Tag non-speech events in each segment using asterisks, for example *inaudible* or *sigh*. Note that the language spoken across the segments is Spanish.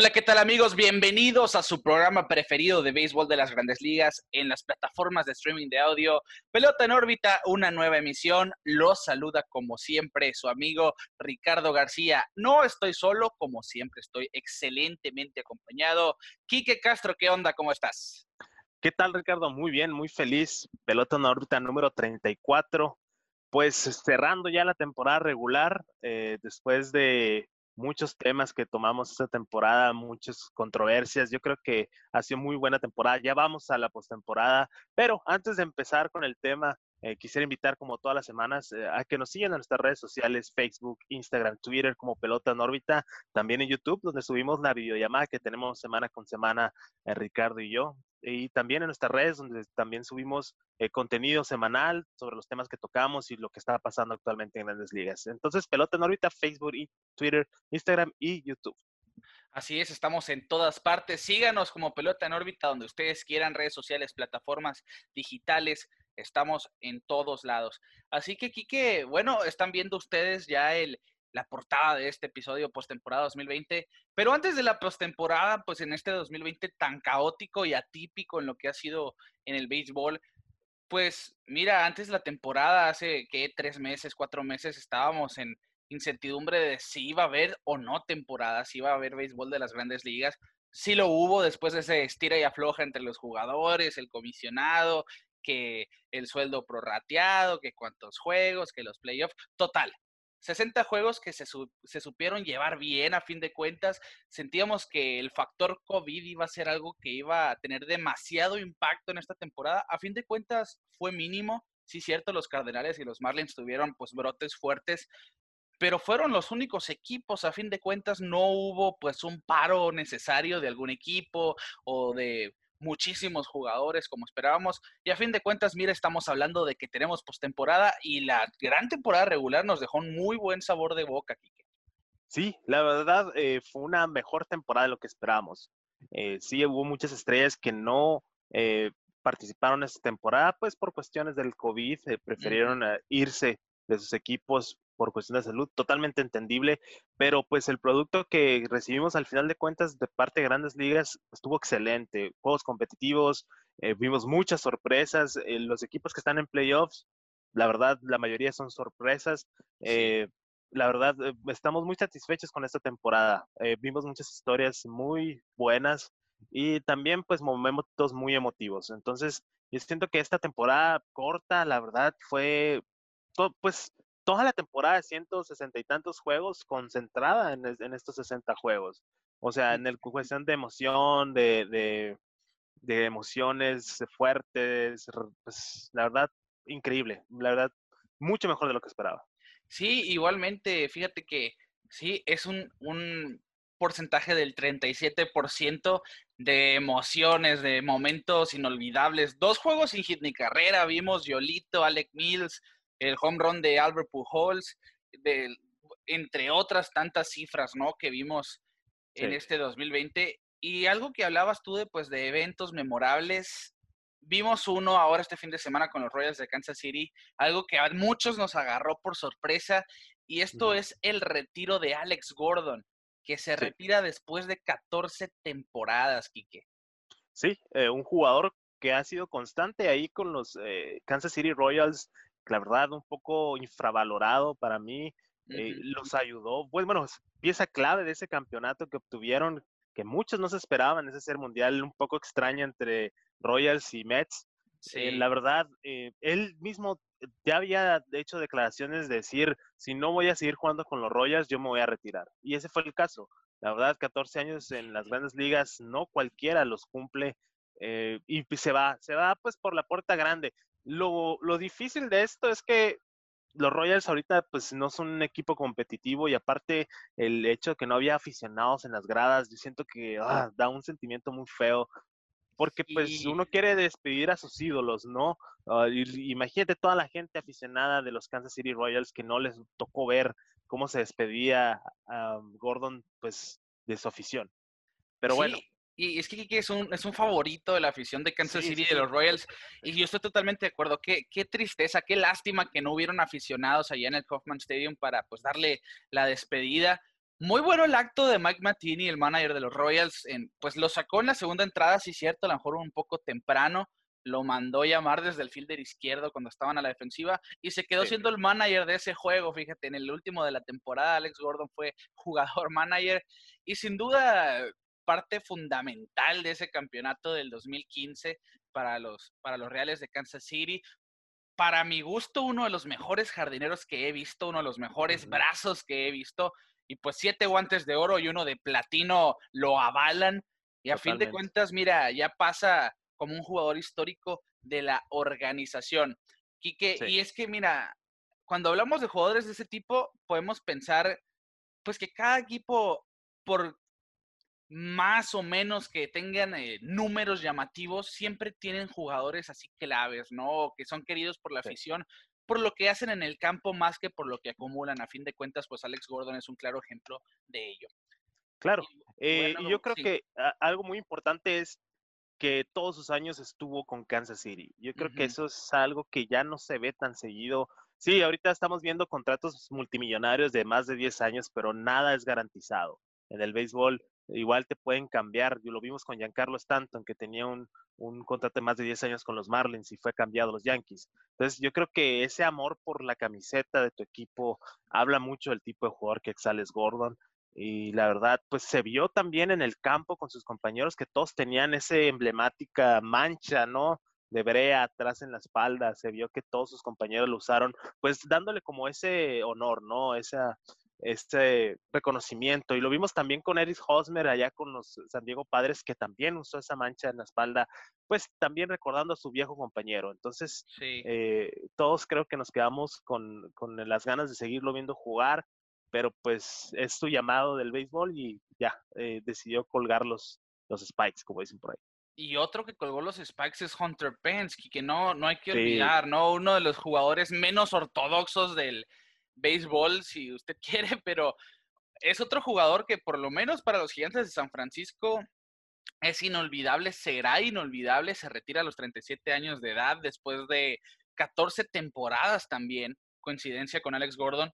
Hola, ¿qué tal amigos? Bienvenidos a su programa preferido de béisbol de las grandes ligas en las plataformas de streaming de audio. Pelota en órbita, una nueva emisión. Los saluda como siempre su amigo Ricardo García. No estoy solo, como siempre estoy excelentemente acompañado. Quique Castro, ¿qué onda? ¿Cómo estás? ¿Qué tal Ricardo? Muy bien, muy feliz. Pelota en órbita número 34. Pues cerrando ya la temporada regular, eh, después de muchos temas que tomamos esta temporada, muchas controversias. Yo creo que ha sido muy buena temporada. Ya vamos a la postemporada, pero antes de empezar con el tema, eh, quisiera invitar, como todas las semanas, eh, a que nos sigan en nuestras redes sociales, Facebook, Instagram, Twitter, como Pelota en órbita, también en YouTube, donde subimos la videollamada que tenemos semana con semana, eh, Ricardo y yo y también en nuestras redes donde también subimos eh, contenido semanal sobre los temas que tocamos y lo que está pasando actualmente en grandes ligas. Entonces, Pelota en órbita, Facebook, Twitter, Instagram y YouTube. Así es, estamos en todas partes. Síganos como Pelota en órbita donde ustedes quieran, redes sociales, plataformas digitales. Estamos en todos lados. Así que, Quique, bueno, están viendo ustedes ya el, la portada de este episodio postemporada 2020. Pero antes de la postemporada, pues en este 2020 tan caótico y atípico en lo que ha sido en el béisbol, pues mira, antes la temporada, hace que tres meses, cuatro meses, estábamos en incertidumbre de si iba a haber o no temporada, si iba a haber béisbol de las grandes ligas. Sí lo hubo después de ese estira y afloja entre los jugadores, el comisionado, que el sueldo prorrateado, que cuántos juegos, que los playoffs. Total, 60 juegos que se, supieron llevar bien a fin de cuentas. Sentíamos que el factor COVID iba a ser algo que iba a tener demasiado impacto en esta temporada. A fin de cuentas fue mínimo. Sí, cierto, los Cardenales y los Marlins tuvieron pues brotes fuertes, pero fueron los únicos equipos. A fin de cuentas no hubo pues un paro necesario de algún equipo o de muchísimos jugadores como esperábamos. Y a fin de cuentas, mira, estamos hablando de que tenemos postemporada y la gran temporada regular nos dejó un muy buen sabor de boca, Kike. Sí, la verdad eh, fue una mejor temporada de lo que esperábamos. Eh, sí, hubo muchas estrellas que no eh, participaron en esta temporada, pues por cuestiones del COVID, prefirieron irse de sus equipos por cuestión de salud, totalmente entendible, pero pues el producto que recibimos al final de cuentas de parte de grandes ligas estuvo excelente, juegos competitivos, eh, vimos muchas sorpresas, eh, los equipos que están en playoffs, la verdad, la mayoría son sorpresas. Eh, la verdad, estamos muy satisfechos con esta temporada. vimos muchas historias muy buenas y también pues momentos muy emotivos. Entonces, yo siento que esta temporada corta, la verdad, fue, pues toda la temporada de 160 y tantos juegos concentrada en, estos 60 juegos. O sea, en el cuestión de emoción, de, emociones fuertes, pues, la verdad, increíble. La verdad, mucho mejor de lo que esperaba. Sí, igualmente, fíjate que sí, es un, un porcentaje del 37% de emociones, de momentos inolvidables. Dos juegos sin hit ni carrera, vimos Yolito, Alec Mills, el home run de Albert Pujols, de, entre otras tantas cifras, ¿no? Que vimos en este 2020. Y algo que hablabas tú de, pues, de eventos memorables, vimos uno ahora este fin de semana con los Royals de Kansas City, algo que a muchos nos agarró por sorpresa, y esto es el retiro de Alex Gordon, que se retira después de 14 temporadas, Quique. Sí, eh, un jugador que ha sido constante ahí con los eh, Kansas City Royals la verdad un poco infravalorado para mí. Eh, los ayudó, pues, bueno, pieza clave de ese campeonato que obtuvieron, que muchos no se esperaban, ese ser mundial un poco extraño entre Royals y Mets. Eh, la verdad, eh, él mismo ya había hecho declaraciones de decir, si no voy a seguir jugando con los Royals, yo me voy a retirar. Y ese fue el caso. La verdad, 14 años en las grandes ligas, no cualquiera los cumple. y se va, se va pues por la puerta grande. Lo, lo difícil de esto es que los Royals ahorita pues no son un equipo competitivo y aparte el hecho de que no había aficionados en las gradas, yo siento que ah, da un sentimiento muy feo porque pues uno quiere despedir a sus ídolos, ¿no? Ah, imagínate toda la gente aficionada de los Kansas City Royals que no les tocó ver cómo se despedía a Gordon pues de su afición. Pero bueno. Y es que Kike es un, es un favorito de la afición de Kansas City de los Royals. Y yo estoy totalmente de acuerdo. Qué, qué tristeza, qué lástima que no hubieron aficionados allá en el Kaufman Stadium para pues darle la despedida. Muy bueno el acto de Mike Mattini, el manager de los Royals. En, pues lo sacó en la segunda entrada, sí cierto, a lo mejor un poco temprano. Lo mandó llamar desde el fielder izquierdo cuando estaban a la defensiva y se quedó siendo el manager de ese juego. Fíjate, en el último de la temporada, Alex Gordon fue jugador *laughs* manager y sin duda parte fundamental de ese campeonato del 2015 para los, para los Reales de Kansas City. Para mi gusto, uno de los mejores jardineros que he visto, uno de los mejores brazos que he visto y pues siete guantes de oro y uno de platino lo avalan. Y a fin de cuentas, mira, ya pasa como un jugador histórico de la organización. Quique, y es que, mira, cuando hablamos de jugadores de ese tipo, podemos pensar, pues que cada equipo, por más o menos que tengan eh, números llamativos, siempre tienen jugadores así claves, ¿no? Que son queridos por la afición, por lo que hacen en el campo más que por lo que acumulan. A fin de cuentas, pues Alex Gordon es un claro ejemplo de ello. Claro, y, eh, yo creo que algo muy importante es que todos sus años estuvo con Kansas City. Yo creo que eso es algo que ya no se ve tan seguido. Sí, ahorita estamos viendo contratos multimillonarios de más de 10 años, pero nada es garantizado. En el béisbol igual te pueden cambiar. Lo vimos con Giancarlo Stanton, que tenía un, un contrato de más de 10 años con los Marlins y fue cambiado a los Yankees. Entonces, yo creo que ese amor por la camiseta de tu equipo habla mucho del tipo de jugador que exales Gordon. Y la verdad, pues se vio también en el campo con sus compañeros que todos tenían esa emblemática mancha, ¿no? de brea atrás en la espalda, se vio que todos sus compañeros lo usaron, pues dándole como ese honor, ¿no? Esa, este reconocimiento. Y lo vimos también con Eris Hosmer allá con los San Diego Padres, que también usó esa mancha en la espalda, pues también recordando a su viejo compañero. Entonces, eh, todos creo que nos quedamos con, con, las ganas de seguirlo viendo jugar, pero pues es su llamado del béisbol y ya eh, decidió colgar los, los spikes, como dicen por ahí. Y otro que colgó los spikes es Hunter Penske, que no, no hay que olvidar, ¿no? Uno de los jugadores menos ortodoxos del, béisbol si usted *laughs* quiere, pero es otro jugador que por lo menos para los gigantes de San Francisco es inolvidable, será inolvidable, se retira a los 37 años de edad después de 14 temporadas también, coincidencia con Alex Gordon.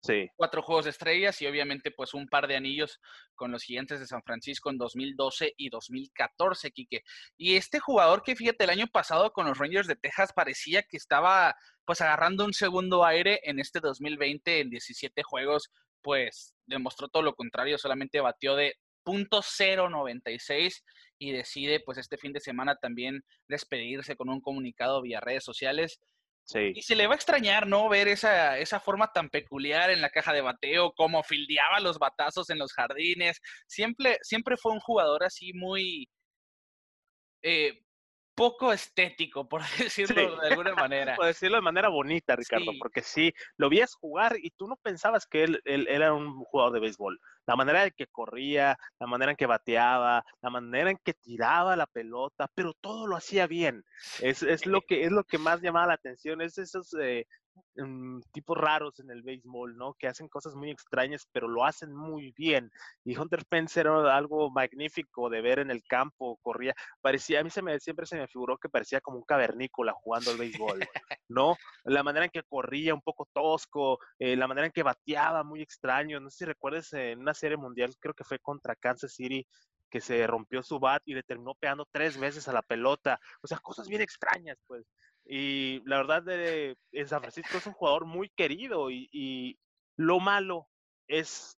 Sí. Cuatro juegos de estrellas y obviamente pues un par de anillos con los gigantes de San Francisco en 2012 y 2014, Quique. Y este jugador que fíjate el año pasado con los Rangers de Texas parecía que estaba pues agarrando un segundo aire en este 2020 en 17 juegos, pues demostró todo lo contrario, solamente batió de .096 y decide pues este fin de semana también despedirse con un comunicado vía redes sociales y se le va a extrañar, ¿no? Ver esa, esa forma tan peculiar en la caja de bateo, cómo fildeaba los batazos en los jardines. Siempre, siempre fue un jugador así muy, eh, poco estético, por *laughs* decirlo de alguna manera. por decirlo de manera bonita, Ricardo, porque sí, lo vías jugar y tú no pensabas que él, era un jugador de béisbol. La manera en que corría, la manera en que bateaba, la manera en que tiraba la pelota, pero todo lo hacía bien. Es, es lo, que, es lo que más llamaba la atención, es esos eh, Mm, tipos raros en el béisbol, ¿no? Que hacen cosas muy extrañas, pero lo hacen muy bien. Y Hunter Pence era algo magnífico de ver en el campo, corría, parecía, a mí se me, siempre se me figuró que parecía como un cavernícola jugando al béisbol, ¿no? La manera en que corría un poco tosco, eh, la manera en que bateaba muy extraño, no sé si recuerdes en una serie mundial, creo que fue contra Kansas City, que se rompió su bat y le terminó pegando tres veces a la pelota. O sea, cosas bien extrañas, pues. Y la verdad, de, San Francisco es un jugador muy querido y, lo malo es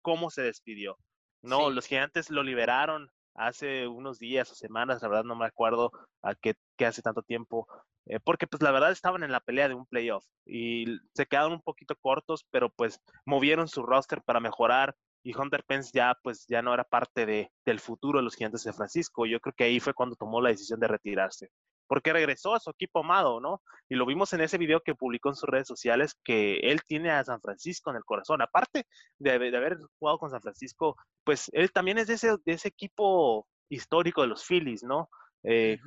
cómo se despidió. No, los gigantes lo liberaron hace unos días o semanas, la verdad no me acuerdo a qué, hace tanto tiempo, eh, porque pues la verdad estaban en la pelea de un playoff y se quedaron un poquito cortos, pero pues movieron su roster para mejorar y Hunter Pence ya pues ya no era parte de, del futuro de los gigantes de San Francisco. Yo creo que ahí fue cuando tomó la decisión de retirarse porque regresó a su equipo amado, ¿no? Y lo vimos en ese video que publicó en sus redes sociales, que él tiene a San Francisco en el corazón. Aparte de, haber jugado con San Francisco, pues él también es de ese, de ese equipo histórico de los Phillies, ¿no? Eh,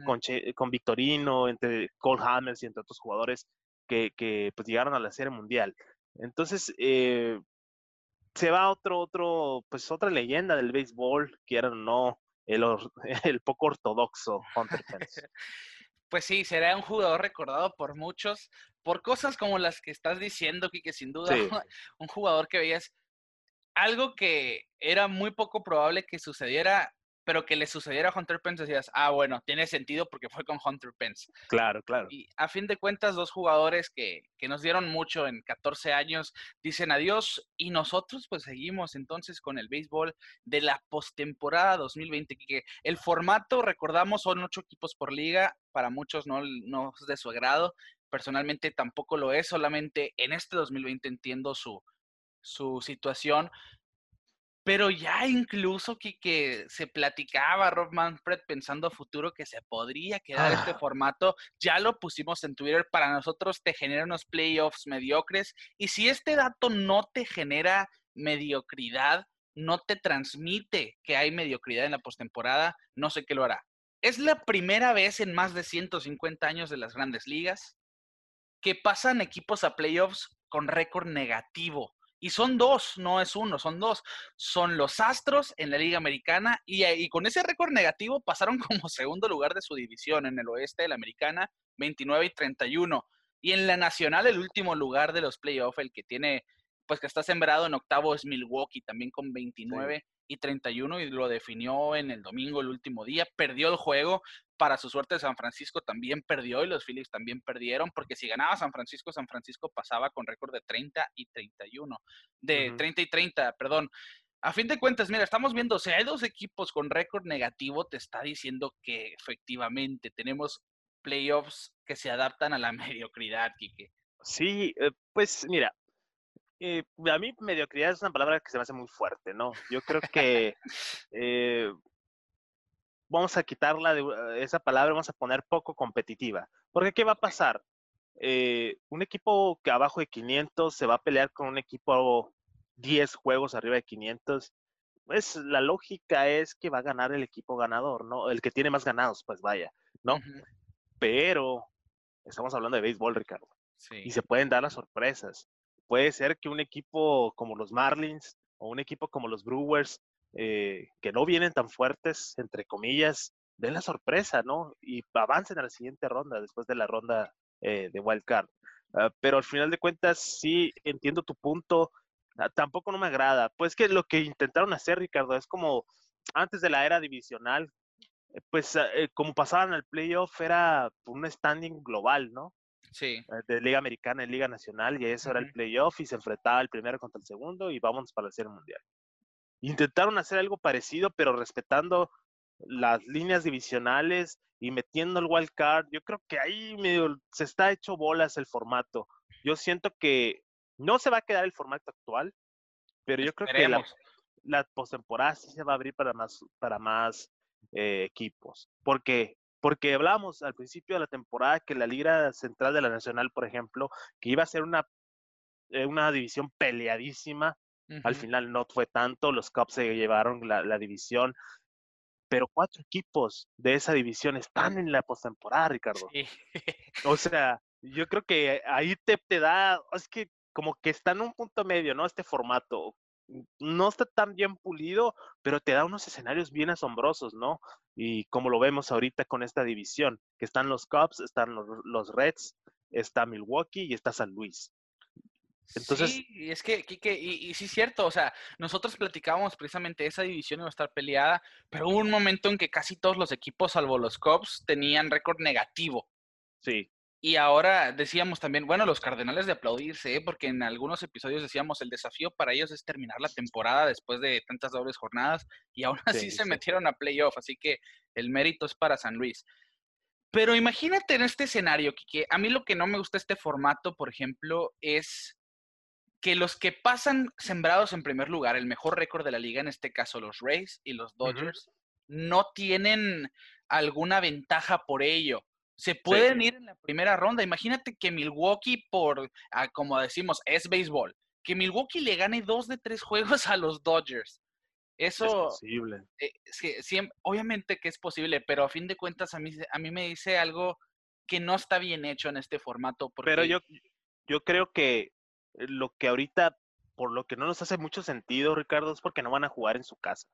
con, Victorino, entre Cole Hammers y entre otros jugadores que, que pues, llegaron a la Serie Mundial. Entonces, eh, se va otro, otro, pues otra leyenda del béisbol, quieran o no, el, *laughs* el poco ortodoxo Hunter Pence. *laughs* pues sí, será un jugador recordado por muchos, por cosas como las que estás diciendo, que sin duda, *laughs* un jugador que veías algo que era muy poco probable que sucediera pero que le sucediera a Hunter Pence, decías, ah, bueno, tiene sentido porque fue con Hunter Pence. Claro, claro. Y a fin de cuentas, dos jugadores que, que nos dieron mucho en 14 años dicen adiós y nosotros pues seguimos entonces con el béisbol de la postemporada 2020, que el formato, recordamos, son ocho equipos por liga, para muchos no, no es de su agrado, personalmente tampoco lo es, solamente en este 2020 entiendo su, su situación, pero ya incluso que, se platicaba Rob Manfred pensando a futuro que se podría quedar este ah. formato, ya lo pusimos en Twitter, para nosotros te genera unos playoffs mediocres y si este dato no te genera mediocridad, no te transmite que hay mediocridad en la postemporada, no sé qué lo hará. Es la primera vez en más de 150 años de las grandes ligas que pasan equipos a playoffs con récord negativo. Y son dos, no es uno, son dos. Son los Astros en la Liga Americana y, y con ese récord negativo pasaron *laughs* como segundo lugar de su división en el oeste de la Americana, 29 y 31. Y en la Nacional, el último lugar de los playoffs, el que tiene, pues que está sembrado en octavo es Milwaukee, también con 29 y 31 y lo definió en el domingo, el último día, perdió el juego, para su suerte San Francisco también perdió y los Phillies también perdieron, porque si ganaba San Francisco, San Francisco pasaba con récord de 30 y 31, de 30 y 30, perdón. A fin de cuentas, mira, estamos viendo, si hay dos equipos con récord negativo, te está diciendo que efectivamente tenemos playoffs que se adaptan a la *laughs* mediocridad, Quique. Sí, eh, pues mira, eh, a mí mediocridad es una palabra que se me hace muy fuerte, ¿no? Yo creo que *laughs* eh, vamos a quitarla de eh, esa palabra, vamos a poner poco competitiva. Porque ¿qué va a pasar? un equipo que abajo de 500 se va a pelear con un equipo 10 juegos arriba de 500. Pues la lógica es que va a ganar el equipo ganador, ¿no? El que tiene más ganados, pues vaya, ¿no? Pero estamos hablando de béisbol, Ricardo. Y se pueden dar las sorpresas puede ser que un equipo como los Marlins o un equipo como los Brewers, eh, que no vienen tan fuertes, entre comillas, den la sorpresa, ¿no? Y avancen a la siguiente ronda, después de la ronda eh, de Wild Card. Ah, pero al final de cuentas, sí entiendo tu punto. Ah, tampoco no me agrada. Pues que lo que intentaron hacer, Ricardo, es como antes de la era divisional, eh, pues como pasaban al playoff, era un standing global, ¿no? Sí. Eh, de Liga Americana en Liga Nacional, y eso era el playoff y se enfrentaba el primero contra el segundo y vamos para el Serie Mundial. Intentaron hacer algo parecido, pero respetando las líneas divisionales y metiendo el wild card. Yo creo que ahí medio se está hecho bolas el formato. Yo siento que no se va a quedar el formato actual, pero yo creo que la, la postemporada sí se va a abrir para más, para más eh, equipos. Porque porque hablábamos al principio de la temporada que la Liga Central de la Nacional, por ejemplo, que iba a ser una, eh, una división peleadísima, al final no fue tanto, los Cubs se llevaron la, división, pero cuatro equipos de esa división están en la postemporada, Ricardo. O *laughs* sea, yo creo que ahí te, te da, es que como que está en un punto medio, ¿no? Este formato no está tan bien pulido, pero te da unos escenarios bien asombrosos, ¿no? Y como lo vemos ahorita con esta división, que están los Cubs, están los, Reds, está Milwaukee y está San Luis. Entonces, sí, es que, Kike, y, y, sí es cierto, o sea, nosotros platicábamos precisamente esa división iba a estar peleada, pero hubo un momento en que casi todos los equipos, salvo los Cubs, tenían récord negativo. Sí. Y ahora decíamos también, bueno, los Cardenales de aplaudirse, ¿eh? porque en algunos episodios decíamos el desafío para ellos es terminar la temporada después de tantas dobles jornadas y aún *laughs* así se metieron a playoff, así que el mérito es para San Luis. Pero imagínate en este escenario, que a mí lo que no me gusta este formato, por ejemplo, es que los que pasan sembrados en primer lugar, el mejor récord de la liga, en este caso los Rays y los Dodgers, no tienen alguna ventaja por ello se pueden ir en la primera ronda. Imagínate que Milwaukee, por, ah, como decimos, es béisbol, que Milwaukee le gane dos de tres juegos a los Dodgers. Eso es posible. Eh, obviamente que es posible, pero a fin de cuentas a mí, a mí me dice algo que no está bien hecho en este formato. Pero yo, yo creo que lo que ahorita por lo que no nos hace mucho sentido, Ricardo, es porque no van a jugar en su casa.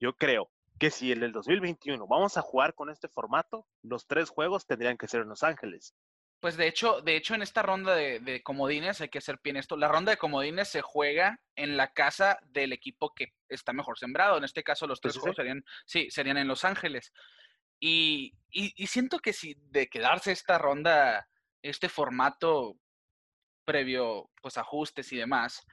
Yo creo que si en el 2021 vamos a jugar con este formato, los tres juegos tendrían que ser en Los Ángeles. Pues de hecho, de hecho en esta ronda de, comodines hay que hacer bien esto. La ronda de comodines se juega en la casa del equipo que está mejor sembrado. En este caso, los tres juegos serían, sí, serían en Los Ángeles. Y, y, siento que si de quedarse esta ronda, este formato previo, pues ajustes y demás,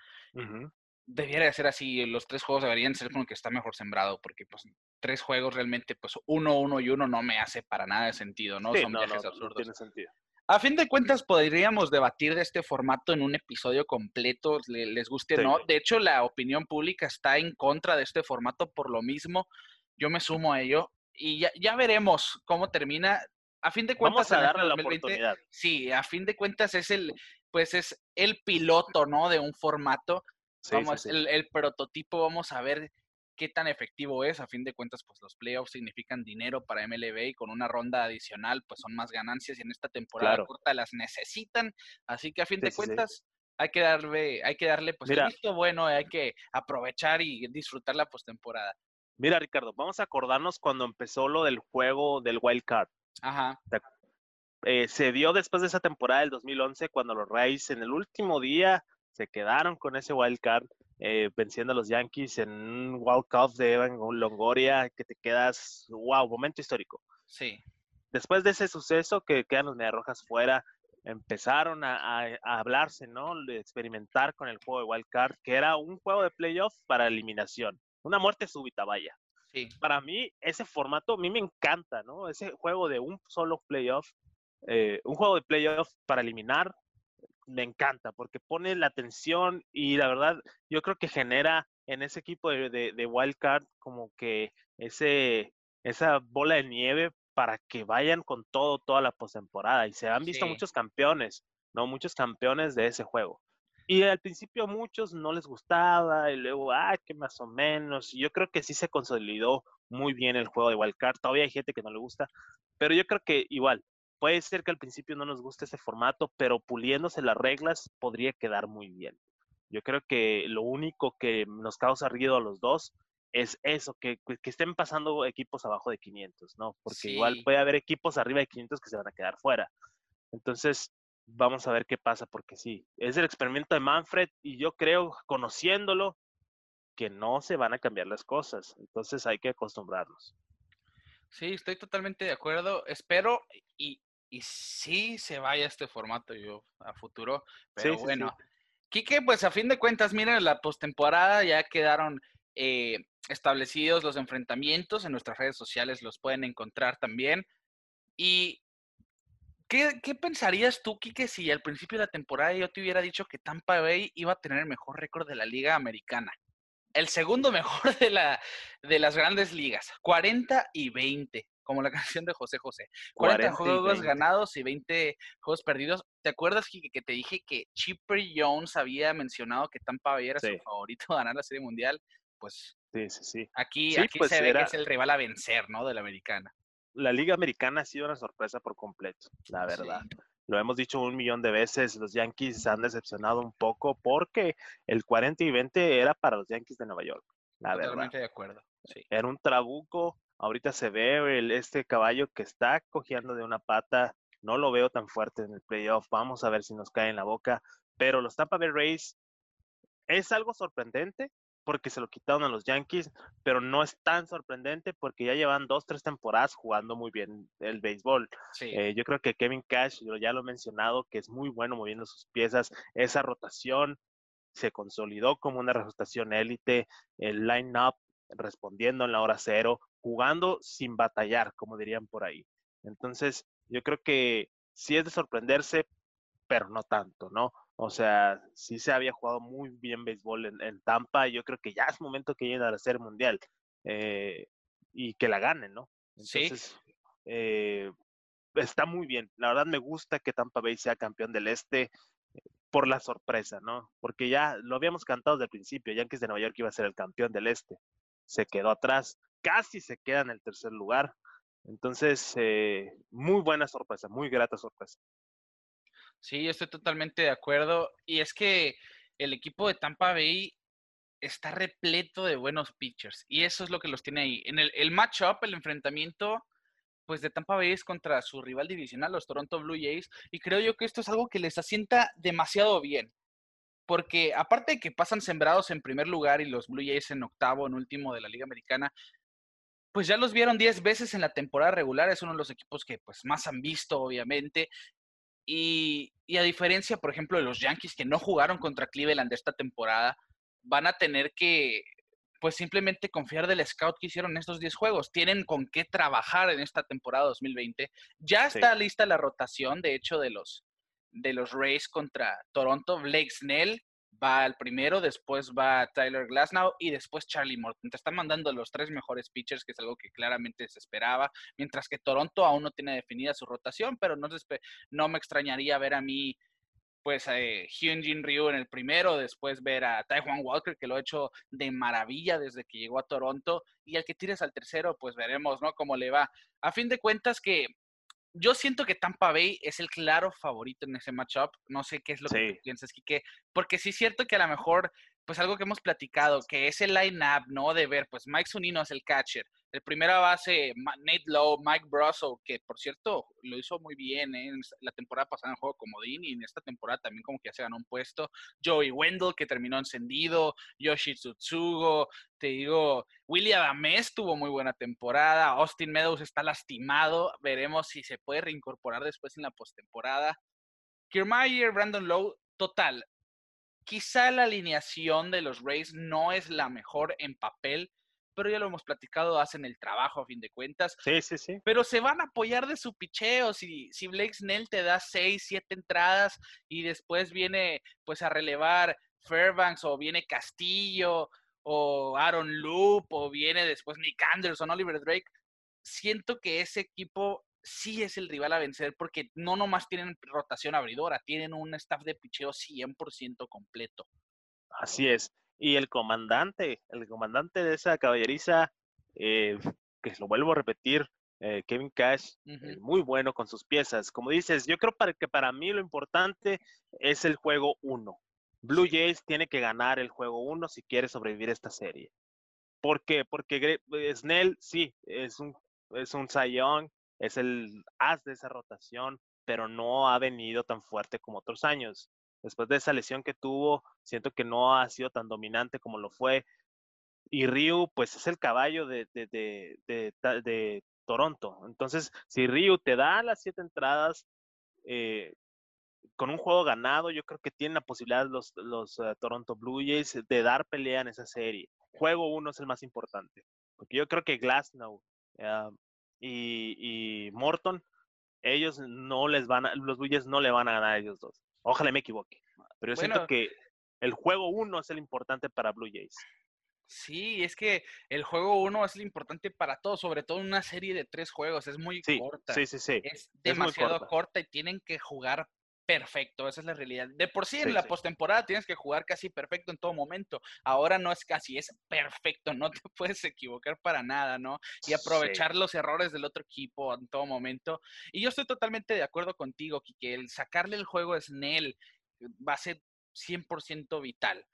debiera de ser así. Los tres juegos deberían ser con el que está mejor sembrado, porque pues tres juegos realmente, pues uno, uno y uno no me hace para nada de sentido, ¿no? Son viajes absurdos. tiene sentido. A fin de cuentas, podríamos debatir de este formato en un episodio completo, les guste o no. De hecho, la opinión pública está en contra de este formato por lo mismo. Yo me sumo a ello y ya, ya veremos cómo termina. A fin de cuentas, Vamos a darle la oportunidad. Sí, a fin de cuentas es el, pues es el piloto, ¿no? De un formato. vamos, El, el, prototipo, vamos a ver qué tan efectivo es. A fin de cuentas, pues los playoffs significan dinero para MLB y con una ronda adicional, pues son más ganancias y en esta temporada corta las necesitan. Así que a fin de cuentas, hay que darle, hay que darle, pues Mira, visto bueno, hay que aprovechar y disfrutar la postemporada. Mira, Ricardo, vamos a acordarnos cuando empezó lo del juego del wild card. Ajá. Eh, se dio después de esa temporada del 2011 cuando los Rays en el último día se quedaron con ese wild card eh, venciendo a los Yankees en un World Cup de Evan Longoria, que te quedas, wow, momento histórico. Sí. Después de ese suceso, que quedan los Rojas fuera, empezaron a, hablarse, ¿no? De experimentar con el juego de Wild Card, que era un juego de playoff para eliminación. Una muerte súbita, vaya. Sí. Para mí, ese formato, a mí me encanta, ¿no? Ese juego de un solo playoff, eh, un juego de playoff para eliminar, me encanta porque pone la atención y la verdad yo creo que genera en ese equipo de, de, Wildcard como que ese, esa bola de nieve para que vayan con todo toda la postemporada y se han visto muchos campeones, ¿no? Muchos campeones de ese juego. Y al principio muchos no les gustaba y luego, ah, que más o menos. Yo creo que sí se consolidó muy bien el juego de Wildcard. Todavía hay gente que no le gusta, pero yo creo que igual, Puede ser que al principio no nos guste ese formato, pero puliéndose las reglas podría quedar muy bien. Yo creo que lo único que nos causa ruido a los dos es eso, que, que estén pasando equipos abajo de 500, ¿no? Porque igual puede haber equipos arriba de 500 que se van a quedar fuera. Entonces, vamos a ver qué pasa, porque sí, es el experimento de Manfred y yo creo, conociéndolo, que no se van a cambiar las cosas. Entonces hay que acostumbrarnos. Sí, estoy totalmente de acuerdo. Espero y, y sí se vaya este formato yo a futuro. Pero bueno, Quique, pues a fin de cuentas, miren, la postemporada ya quedaron eh, establecidos los enfrentamientos. En nuestras redes sociales los pueden encontrar también. Y ¿Qué, ¿Qué, pensarías tú, Quique, si al principio de la temporada yo te hubiera dicho que Tampa Bay iba a tener el mejor récord de la Liga Americana? El segundo *laughs* mejor de, la, de las grandes ligas, 40 y 20 como la *laughs* canción de José José. 40, juegos ganados y 20 juegos perdidos. ¿Te acuerdas, que, que te dije que Chipper Jones había mencionado que Tampa Bay era su favorito a *laughs* ganar la Serie Mundial? Pues sí, sí, sí. aquí, aquí pues se ve que es el rival a vencer, ¿no? De la americana. La Liga Americana ha sido una sorpresa por completo, la verdad. Lo hemos dicho un millón de veces, los Yankees se han decepcionado un poco porque el 40 y 20 era para los Yankees de Nueva York, la Totalmente de acuerdo. Sí. Era un trabuco Ahorita se ve el, este caballo que está cojeando de una pata. No lo veo tan fuerte en el playoff. Vamos a ver si nos cae en la boca. Pero los Tampa Bay Rays es algo sorprendente porque se lo quitaron a los Yankees, pero no es tan sorprendente porque ya llevan dos, tres temporadas jugando muy bien el béisbol. Eh, yo creo que Kevin Cash, ya lo he mencionado, que es muy bueno moviendo sus piezas, esa rotación se consolidó como una rotación élite, el line-up respondiendo en la hora cero, jugando sin batallar, como dirían por ahí. Entonces, yo creo que sí es de sorprenderse, pero no tanto, ¿no? O sea, sí se había jugado muy bien béisbol en, Tampa. Yo creo que ya es momento que lleguen a la Serie Mundial eh, y que la ganen, ¿no? Entonces, eh, está muy bien. La verdad me gusta que Tampa Bay sea campeón del Este por la sorpresa, ¿no? Porque ya lo habíamos cantado desde el principio, Yankees de Nueva York iba a ser el campeón del Este se quedó atrás, casi se queda en el tercer lugar. Entonces, eh, muy buena sorpresa, muy grata sorpresa. Sí, estoy totalmente de acuerdo. Y es que el equipo de Tampa Bay está repleto de buenos pitchers y eso es lo que los tiene ahí. En el, el matchup, el enfrentamiento, pues de Tampa Bay es contra su rival divisional, los Toronto Blue Jays, y creo yo que esto es algo que les asienta demasiado bien. Porque aparte de que pasan sembrados en primer lugar y los Blue Jays en octavo, en último de la Liga Americana, pues ya los vieron 10 veces en la temporada regular, es uno de los equipos que pues más han visto, obviamente. Y, y a diferencia, por ejemplo, de los Yankees que no jugaron contra Cleveland esta temporada, van a tener que pues simplemente confiar del scout que hicieron estos 10 juegos. Tienen con qué trabajar en esta temporada 2020. Ya está lista la rotación, de hecho, de los, de los Rays contra Toronto. Blake Snell va al primero, después va Tyler Glasnow y después Charlie Morton. Te están mandando los tres mejores pitchers, que es algo que claramente se esperaba, mientras que Toronto aún no tiene definida su rotación, pero no, no me extrañaría ver a mí pues eh, Hyunjin Ryu en el primero, después ver a Taiwan Walker, que lo ha hecho de maravilla desde que llegó a Toronto, y al que tires al tercero, pues veremos, ¿no? Cómo le va. A fin de cuentas que yo siento que Tampa Bay es el claro favorito en ese matchup. No sé qué es lo que piensas, Kike, porque sí es cierto que a lo mejor, pues algo que hemos platicado, que es el line-up, ¿no? De ver, pues Mike Zunino es el catcher, el primera base, Nate Lowe, Mike Brussel, que por cierto lo hizo muy bien ¿eh? en la temporada pasada en el juego comodín y en esta temporada también como que ya se ganó un puesto. Joey Wendell, que terminó encendido. Yoshi Tsutsugo, te digo, William Ames tuvo muy buena temporada. Austin Meadows está lastimado. Veremos si se puede reincorporar después en la postemporada. Kiermaier, Brandon Lowe, total. Quizá la alineación de los Rays no es la mejor en papel, pero ya lo hemos platicado, hacen el trabajo a fin de cuentas. Sí, sí, sí. Pero se van a apoyar de su picheo. Si, si Blake Snell te da seis, siete entradas y después viene pues a relevar Fairbanks o viene Castillo o Aaron Loop o viene después Nick Anderson, Oliver Drake, siento que ese equipo sí es el rival a vencer porque no nomás tienen rotación abridora, tienen un staff de picheo 100% completo. Así es. Y el comandante, el comandante de esa caballeriza, eh, que lo vuelvo a repetir, eh, Kevin Cash, muy bueno con sus piezas. Como dices, yo creo para que para mí lo importante es el juego 1. Blue Jays tiene que ganar el juego 1 si quiere sobrevivir esta serie. ¿Por qué? Porque Snell sí, es un, es un Young, es el as de esa rotación, pero no ha venido tan fuerte como otros años después de esa lesión que tuvo, siento que no ha sido tan dominante como lo fue. Y Ryu, pues es el caballo de, de, Toronto. Entonces, si Ryu te da las siete entradas eh, con un juego ganado, yo creo que tienen la posibilidad los, los eh, Toronto Blue Jays de dar pelea en esa serie. Juego uno es el más importante. Porque yo creo que Glasnow ah, y, y, Morton, ellos no les van a, los Blue Jays no le van a ganar a ellos dos. Ojalá me equivoque. Pero yo siento que el juego uno es el importante para Blue Jays. Sí, es que el juego uno es el importante para todos, sobre todo en una serie de tres juegos. Es muy corta. Sí, sí, sí. Es demasiado corta. y tienen que jugar perfecto, esa es la realidad. De por sí en la postemporada tienes que jugar casi perfecto en todo momento. Ahora no es casi, es perfecto, no te *laughs* puedes equivocar para nada, ¿no? Y aprovechar los errores del otro equipo en todo momento. Y yo estoy totalmente de acuerdo contigo, que el sacarle el juego a Snell va a ser 100% vital.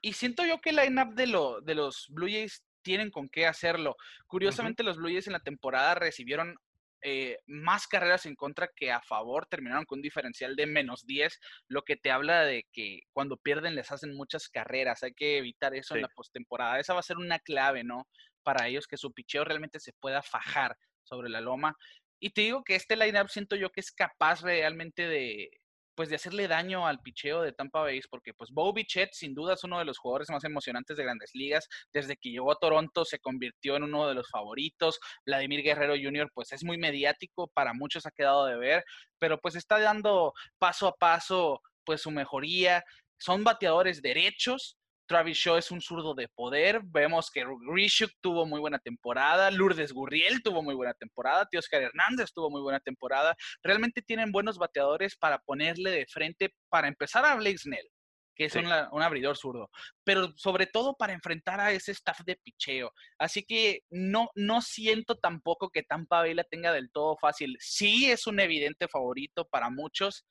Y siento yo que el line-up de, lo, de los Blue Jays tienen con qué hacerlo. Curiosamente, los Blue Jays en la temporada recibieron eh, más carreras en contra que a favor, terminaron con un diferencial de menos 10, lo que te habla de que cuando pierden les hacen muchas carreras, hay que evitar eso en la postemporada. Esa va a ser una clave, ¿no? Para ellos que su picheo realmente se pueda fajar sobre la loma. Y te digo que este lineup siento yo que es capaz realmente de, pues de hacerle daño al picheo de Tampa Bay, porque pues Bo Bichette sin duda es uno de los jugadores más emocionantes de grandes ligas. Desde que llegó a Toronto se convirtió en uno de los favoritos. Vladimir Guerrero Jr. pues es muy mediático, para muchos ha quedado de ver, pero pues está dando paso a paso pues su mejoría. Son bateadores derechos, Travis Shaw es un zurdo de poder. Vemos que Rishuk tuvo muy buena temporada. Lourdes Gurriel tuvo muy buena temporada. Oscar Hernández tuvo muy buena temporada. Realmente tienen buenos bateadores para ponerle de frente, para empezar a Blake Snell, que es un, abridor zurdo, pero sobre todo para enfrentar a ese staff de picheo. Así que no, no siento tampoco que Tampa Bay la tenga del todo fácil. Sí es un evidente favorito para muchos,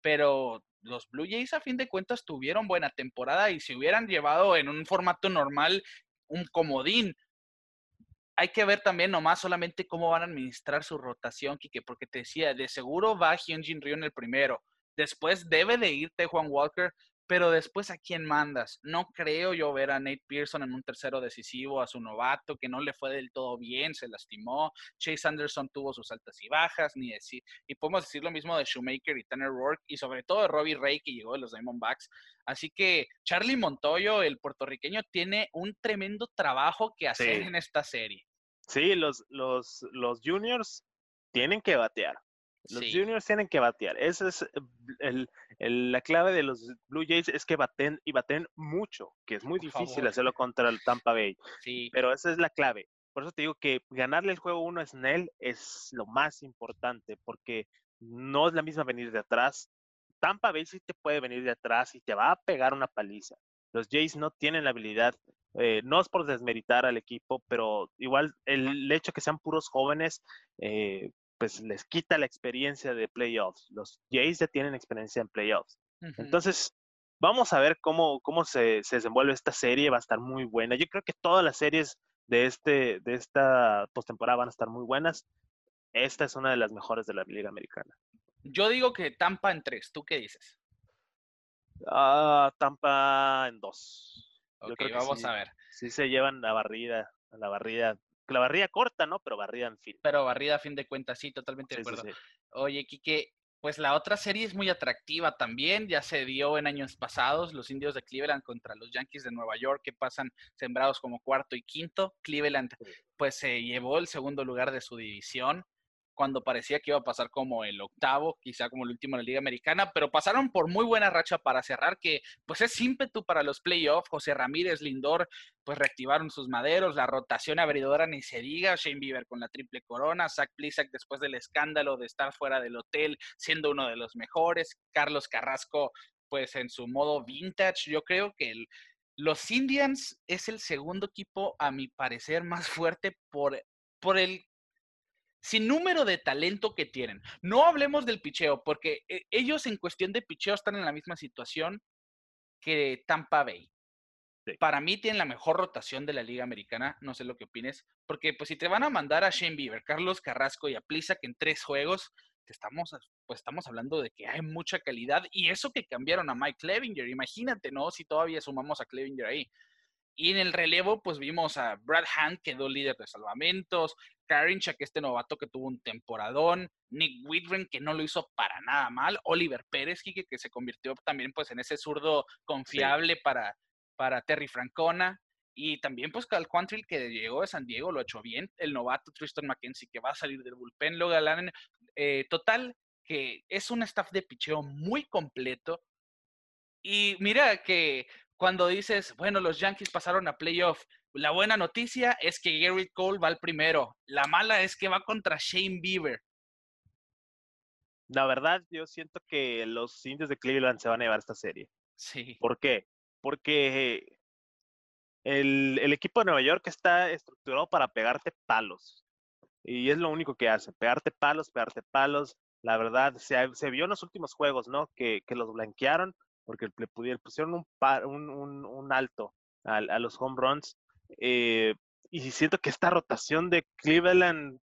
pero los Blue Jays a fin de cuentas tuvieron buena temporada y si hubieran llevado en un formato normal un comodín, hay que ver también nomás solamente cómo van a administrar su rotación, Kike, porque te decía, de seguro va Hyunjin Ryu en el primero, después debe de irte Juan Walker, pero después a quién mandas. No creo yo ver a Nate Pearson en un tercero decisivo, a su novato, que no le fue del todo bien, se lastimó. Chase Anderson tuvo sus altas y bajas, ni decir, y podemos decir lo mismo de Shoemaker y Tanner Rourke, y sobre todo de Robbie Ray, que llegó de los Diamondbacks. Así que Charlie Montoyo, el puertorriqueño, tiene un tremendo trabajo que hacer en esta serie. Sí, los, los, los juniors tienen que batear. Los juniors tienen que batear. Esa es el, la clave de los Blue Jays, es que baten y baten mucho, que es muy difícil hacerlo contra el Tampa Bay. Sí. Pero esa es la clave. Por eso te digo que ganarle el juego uno a Snell es lo más importante, porque no es la misma venir de atrás. Tampa Bay sí te puede venir de atrás y te va a pegar una paliza. Los Jays no tienen la habilidad, eh, no es por desmeritar al equipo, pero igual el hecho que sean puros jóvenes, eh, pues les quita la experiencia de playoffs. Los Jays ya tienen experiencia en playoffs. Entonces, vamos a ver cómo, cómo se, se, desenvuelve esta serie. Va a estar muy buena. Yo creo que todas las series de, este, de esta postemporada van a estar muy buenas. Esta es una de las mejores de la Liga Americana. Yo digo que Tampa en tres. ¿Tú qué dices? Ah, Tampa en dos. Ok, vamos a ver. Sí se llevan la barrida, la barrida la barrida corta, ¿no? Pero barrida en fin. Pero barrida a fin de cuentas, sí, totalmente de acuerdo. Oye, Quique, pues la otra serie es muy atractiva también, ya se dio en años pasados, los indios de Cleveland contra los Yankees de Nueva York, que pasan sembrados como cuarto y quinto. Cleveland pues se llevó el segundo lugar de su división cuando parecía que iba a pasar como el octavo, quizá como el último en la Liga Americana, pero pasaron por muy buena racha para cerrar, que pues es ímpetu para los playoffs. José Ramírez, Lindor, pues reactivaron sus maderos, la rotación abridora ni se diga, Shane Bieber con la triple corona, Zach Plisak después del escándalo de estar fuera del hotel, siendo uno de los mejores, Carlos Carrasco, pues en su modo vintage, yo creo que el, los Indians es el segundo equipo, a mi parecer, más fuerte por, por el sin número de talento que tienen. No hablemos del picheo, porque eh, ellos en cuestión de picheo están en la misma situación que Tampa Bay. Para mí tienen la mejor rotación de la Liga Americana, no sé lo que opines, porque pues si te van a mandar a Shane Bieber, Carlos Carrasco y a que en tres juegos, estamos, pues estamos hablando de que hay mucha calidad y eso que cambiaron a Mike Clevinger, imagínate, ¿no? Si todavía sumamos a Clevinger ahí. Y en el relevo, pues vimos a Brad Hand, quedó líder de salvamentos, Karinchak, este novato que tuvo un temporadón, Nick Whitren, que no lo hizo para nada mal, Oliver Pérez, que, que se convirtió también pues en ese zurdo confiable para, para Terry Francona. Y también, pues, Cal Quantrill, que llegó de San Diego, lo ha hecho bien. El novato Tristan McKenzie, que va a salir del bullpen. Logan Lannon. Eh, total, que es un staff de picheo muy completo. Y mira que cuando dices, bueno, los Yankees pasaron a playoff, la buena noticia es que Gary Cole va al primero. La mala es que va contra Shane Bieber. La verdad, yo siento que los indios de Cleveland se van a llevar esta serie. Sí. ¿Por qué? Porque el, el, equipo de Nueva York está estructurado para pegarte palos. Y es lo único que hace, pegarte palos, pegarte palos. La verdad, se, se vio en los últimos juegos, ¿no? Que, que los blanquearon porque le, pusieron un, un, un, alto a, a, los home runs. Eh, y siento que esta rotación de Cleveland,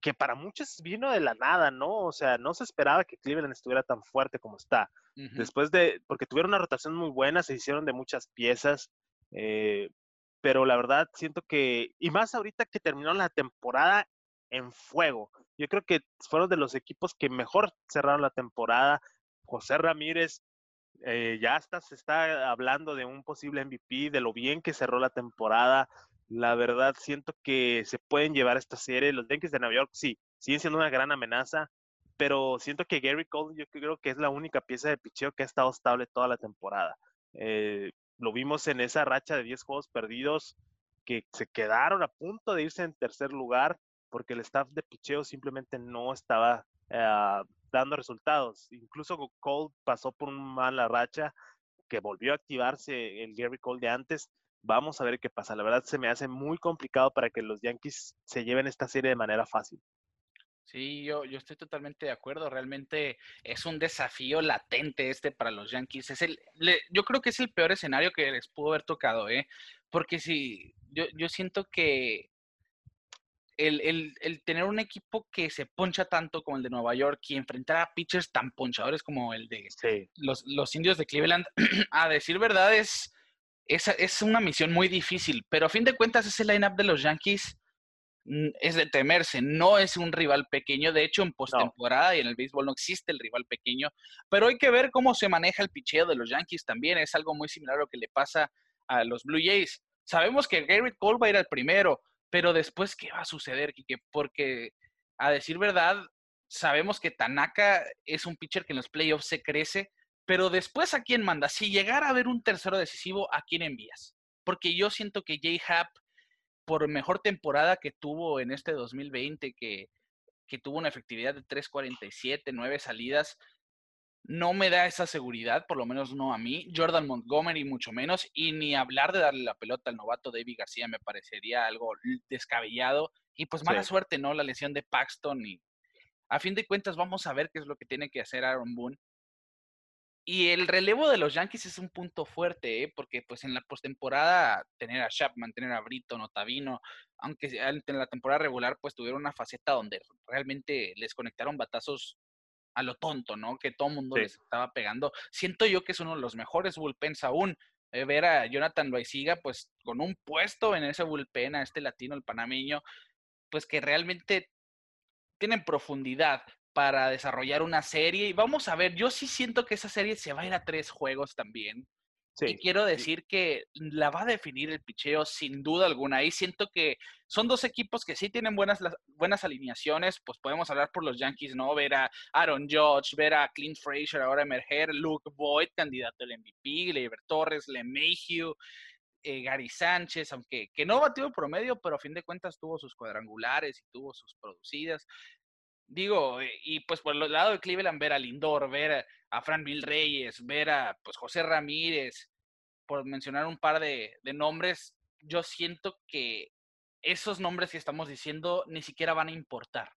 que para muchos vino de la nada, ¿no? O sea, no se esperaba que Cleveland estuviera tan fuerte como está. Después de, porque tuvieron una rotación muy buena, se hicieron de muchas piezas, eh, pero la verdad siento que, y más ahorita que terminó la temporada en fuego, yo creo que fueron de los equipos que mejor cerraron la temporada. José Ramírez eh, ya hasta se está hablando de un posible MVP, de lo bien que cerró la temporada. La verdad, siento que se pueden llevar esta serie. Los Yankees de Nueva York, sí, siguen siendo una gran amenaza, pero siento que Gary Cole, yo creo que es la única pieza de picheo que ha estado estable toda la temporada. Eh, lo vimos en esa racha de 10 juegos perdidos que se quedaron a punto de irse en tercer lugar porque el staff de picheo simplemente no estaba eh, dando resultados. Incluso Cole pasó por una mala racha que volvió a activarse el Gary Cole de antes. Vamos a ver qué pasa. La verdad se me hace muy complicado para que los Yankees se lleven esta serie de manera fácil. Sí, yo, yo estoy totalmente de acuerdo. Realmente es un desafío latente este para los Yankees. Es el, yo creo que es el peor escenario que les pudo haber tocado, ¿eh? Porque si yo, yo siento que el, el, el, tener un equipo que se poncha tanto como el de Nueva York y enfrentar a pitchers tan ponchadores como el de los, los, indios de Cleveland, *clears throat* a decir verdad, es, es, es, una misión muy difícil. Pero a fin de cuentas, ese lineup de los Yankees es de temerse, no es un rival pequeño, de hecho en postemporada y en el béisbol no existe el rival pequeño, pero hay que ver cómo se maneja el picheo de los Yankees también, es algo muy similar a lo que le pasa a los Blue Jays. Sabemos que Garrett Cole va a ir al primero, pero después, ¿qué va a suceder, Kike? Porque, a decir verdad, sabemos que Tanaka es un pitcher que en los playoffs se crece, pero después, ¿a quién manda? Si llegara a haber un tercero decisivo, ¿a quién envías? Porque yo siento que Jay Happ por mejor temporada que tuvo en este 2020, que, que tuvo una efectividad de 3.47, 9 salidas, no me da esa seguridad, por lo menos no a mí. Jordan Montgomery mucho menos, y ni hablar de darle la pelota al novato David García me parecería algo descabellado. Y pues mala suerte, ¿no? La lesión de Paxton y a fin de cuentas vamos a ver qué es lo que tiene que hacer Aaron Boone. Y el relevo de los Yankees es un punto fuerte, ¿eh? porque pues en la postemporada tener a Chapman, tener a Brito, Notavino, aunque en la temporada regular pues tuvieron una faceta donde realmente les conectaron batazos a lo tonto, ¿no? Que todo el mundo les estaba pegando. Siento yo que es uno de los mejores bullpens aún. Eh, ver a Jonathan Loaiziga pues con un puesto en ese bullpen, a este latino, el panameño, pues que realmente tienen profundidad para desarrollar una serie. Y vamos a ver, yo sí siento que esa serie se va a ir a tres juegos también. Y quiero decir que la va a definir el picheo sin duda alguna. Ahí siento que son dos equipos que sí tienen buenas, buenas alineaciones. Pues podemos hablar por los Yankees, ¿no? Ver a Aaron Judge, ver a Clint Frazier ahora emerger, Luke Boyd, candidato al MVP, Leiber Torres, LeMahieu. Eh, Gary Sánchez, aunque que no batió el promedio, pero a fin de cuentas tuvo sus cuadrangulares y tuvo sus producidas. Digo, eh, y pues por el lado de Cleveland, ver a Lindor, ver a Fran Mil Reyes, ver a pues José Ramírez, por mencionar un par de, nombres, yo siento que esos nombres que estamos diciendo ni siquiera van a importar.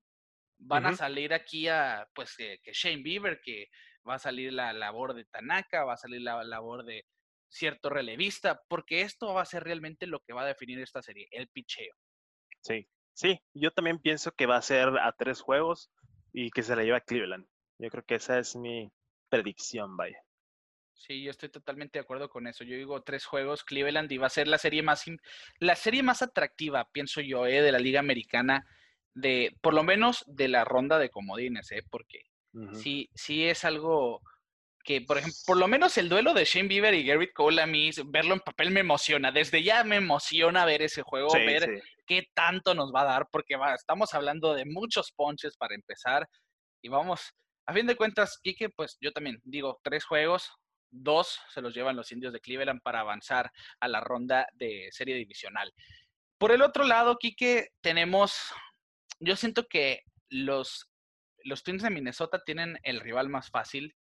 Van a salir aquí a, pues, que, Shane Bieber, que va a salir la labor de Tanaka, va a salir la labor de cierto relevista, porque esto va a ser realmente lo que va a definir esta serie, el picheo. Sí, Sí, yo también pienso que va a ser a tres juegos y que se la lleva Cleveland. Yo creo que esa es mi predicción, vaya. Sí, yo estoy totalmente de acuerdo con eso. Yo digo tres juegos, Cleveland y va a ser la serie más la serie más atractiva, pienso yo, eh, de la Liga Americana, de por lo menos de la ronda de comodines, eh, porque sí, sí es algo que, por ejemplo, por lo menos el duelo de Shane Bieber y Garrett Cole a mí, verlo en papel me emociona. Desde ya me emociona ver ese juego, ver qué tanto nos va a dar, porque estamos hablando de muchos ponches para empezar. Y vamos, a fin de cuentas, Kike, pues yo también digo, tres juegos, dos se los llevan los indios de Cleveland para avanzar a la ronda de serie divisional. Por el otro lado, Kike, tenemos, yo siento que los, los Twins de Minnesota tienen el rival más fácil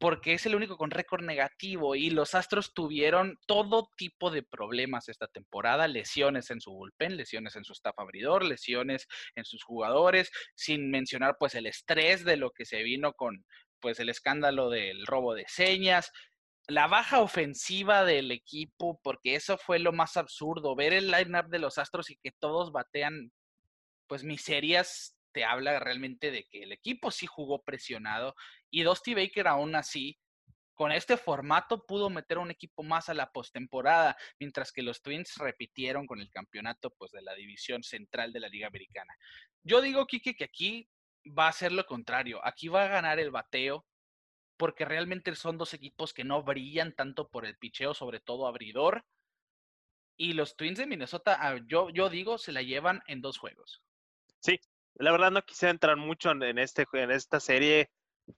porque es el único con récord negativo y los Astros tuvieron todo tipo de problemas esta temporada, lesiones en su bullpen, lesiones en su staff abridor, lesiones en sus jugadores, sin mencionar pues el estrés de lo que se vino con pues el escándalo del robo de señas, la baja ofensiva del equipo, porque eso fue lo más absurdo, ver el lineup de los Astros y que todos batean pues miserias te habla realmente de que el equipo sí jugó presionado y Dusty Baker aún así con este formato pudo meter un equipo más a la postemporada, mientras que los Twins repitieron con el campeonato pues, de la división central de la Liga Americana. Yo digo, Kike, que aquí va a ser lo contrario. Aquí va a ganar el bateo, porque realmente son dos equipos que no brillan tanto por el picheo, sobre todo abridor. Y los Twins de Minnesota, ah, yo, yo digo, se la llevan en dos juegos. Sí, la verdad no quise entrar mucho en, este, en esta serie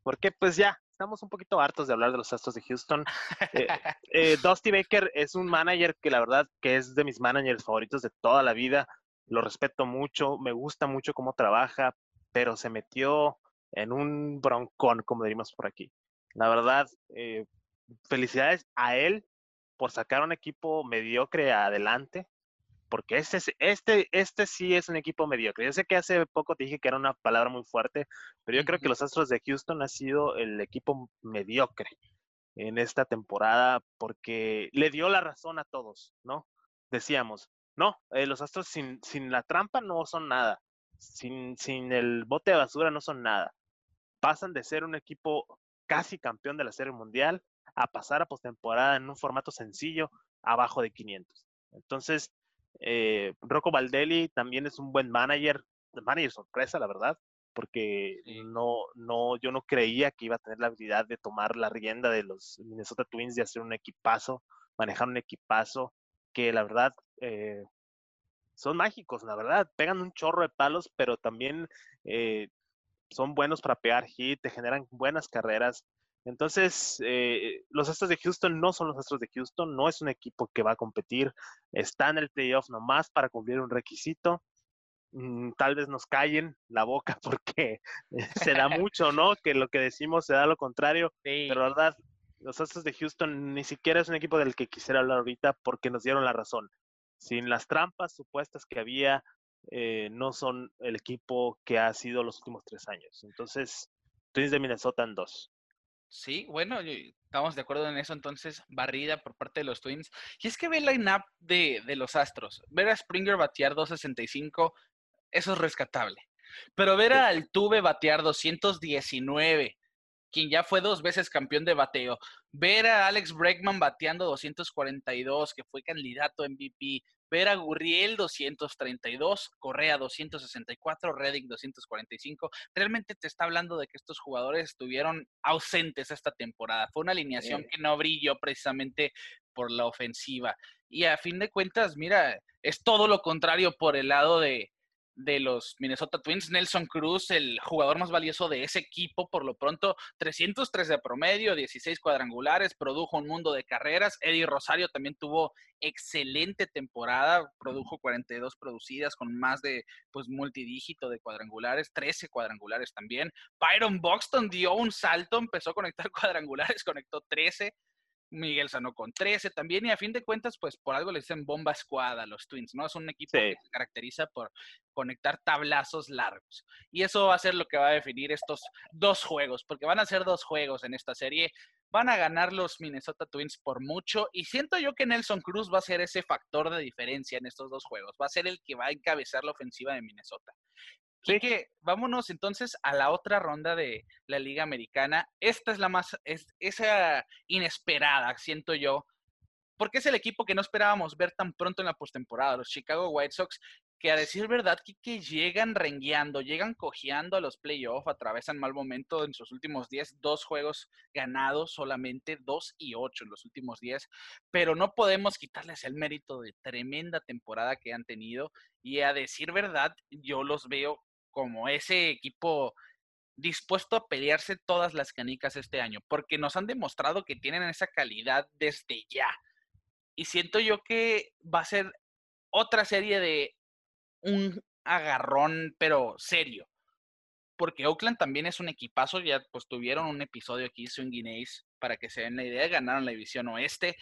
porque pues ya estamos un poquito hartos de hablar de los Astros de Houston. Eh, *laughs* eh, Dusty Baker es un manager que la verdad que es de mis managers favoritos de toda la vida. Lo respeto mucho, me gusta mucho cómo trabaja, pero se metió en un broncón, como diríamos por aquí. La verdad, eh, felicidades a él por sacar un equipo mediocre adelante porque este, este, este sí es un equipo mediocre. Yo sé que hace poco te dije que era una palabra muy fuerte, pero yo creo que los Astros de Houston ha sido el equipo mediocre en esta temporada porque le dio la razón a todos, ¿no? Decíamos, no, eh, los Astros sin, sin la trampa no son nada, sin, sin el bote de basura no son nada. Pasan de ser un equipo casi campeón de la Serie Mundial a pasar a postemporada en un formato sencillo abajo de 500. Entonces, eh, Rocco Valdelli también es un buen manager, manager sorpresa, la verdad, porque no, no, yo no creía que iba a tener la habilidad de tomar la rienda de los Minnesota Twins, de hacer un equipazo, manejar un equipazo, que la verdad eh, son mágicos, la verdad, pegan un chorro de palos, pero también eh, son buenos para pegar hit, te generan buenas carreras. Entonces, eh, los Astros de Houston no son los Astros de Houston, no es un equipo que va a competir, está en el playoff nomás para cumplir un requisito. Mm, tal vez nos callen la boca *laughs* porque se da mucho, ¿no? Que lo que decimos se da lo contrario, pero la verdad, los Astros de Houston ni siquiera es un equipo del que quisiera hablar ahorita porque nos dieron la razón. Sin las trampas supuestas que había, eh, no son el equipo que ha sido los últimos tres años. Entonces, Twins de Minnesota en dos. Sí, bueno, estamos de acuerdo en eso, entonces, barrida por parte de los Twins. Y es que ve el line-up de, de, los Astros. Ver a Springer batear 265, eso es rescatable. Pero ver a Altuve batear 219, quien ya fue dos veces campeón de bateo. Ver a Alex Bregman bateando 242, que fue candidato a MVP ver a Gurriel 232, Correa 264, Redding 245. Realmente te está hablando de que estos jugadores estuvieron ausentes esta temporada. Fue una alineación que no brilló precisamente por la ofensiva. Y a fin de cuentas, mira, es todo lo contrario por el lado de, de los Minnesota Twins, Nelson Cruz, el jugador más valioso de ese equipo, por lo pronto 303 de promedio, 16 cuadrangulares, produjo un mundo de carreras. Eddie Rosario también tuvo excelente temporada, produjo 42 producidas con más de pues multidígito de cuadrangulares, 13 cuadrangulares también. Byron Buxton dio un salto, empezó a conectar *laughs* cuadrangulares, conectó 13. Miguel Sano con 13 también, y a fin de cuentas, pues por algo le dicen bomba escuadra a los Twins, ¿no? Es un equipo que se caracteriza por conectar tablazos largos. Y eso va a ser lo que va a definir estos dos juegos, porque van a ser dos juegos en esta serie. Van a ganar los Minnesota Twins por mucho, y siento yo que Nelson Cruz va a ser ese factor de diferencia en estos dos juegos. Va a ser el que va a encabezar la ofensiva de Minnesota. Que vámonos entonces a la otra ronda de la Liga Americana. Esta es la más, es, esa inesperada, siento yo, porque es el equipo que no esperábamos ver tan pronto en la postemporada, los Chicago White Sox, que a decir verdad, que llegan rengueando, llegan cojeando a los playoffs, atravesan mal momento en sus últimos 10, dos juegos ganados solamente, 2 y 8 en los últimos 10, pero no podemos quitarles el mérito de tremenda temporada que han tenido y a decir verdad, yo los veo como ese equipo dispuesto a pelearse todas las canicas este año, porque nos han demostrado que tienen esa calidad desde ya. Y siento yo que va a ser otra serie de un agarrón, pero serio. Porque Oakland también es un equipazo, ya pues tuvieron un episodio aquí, Swing Ace, para que se den la idea, ganaron la división oeste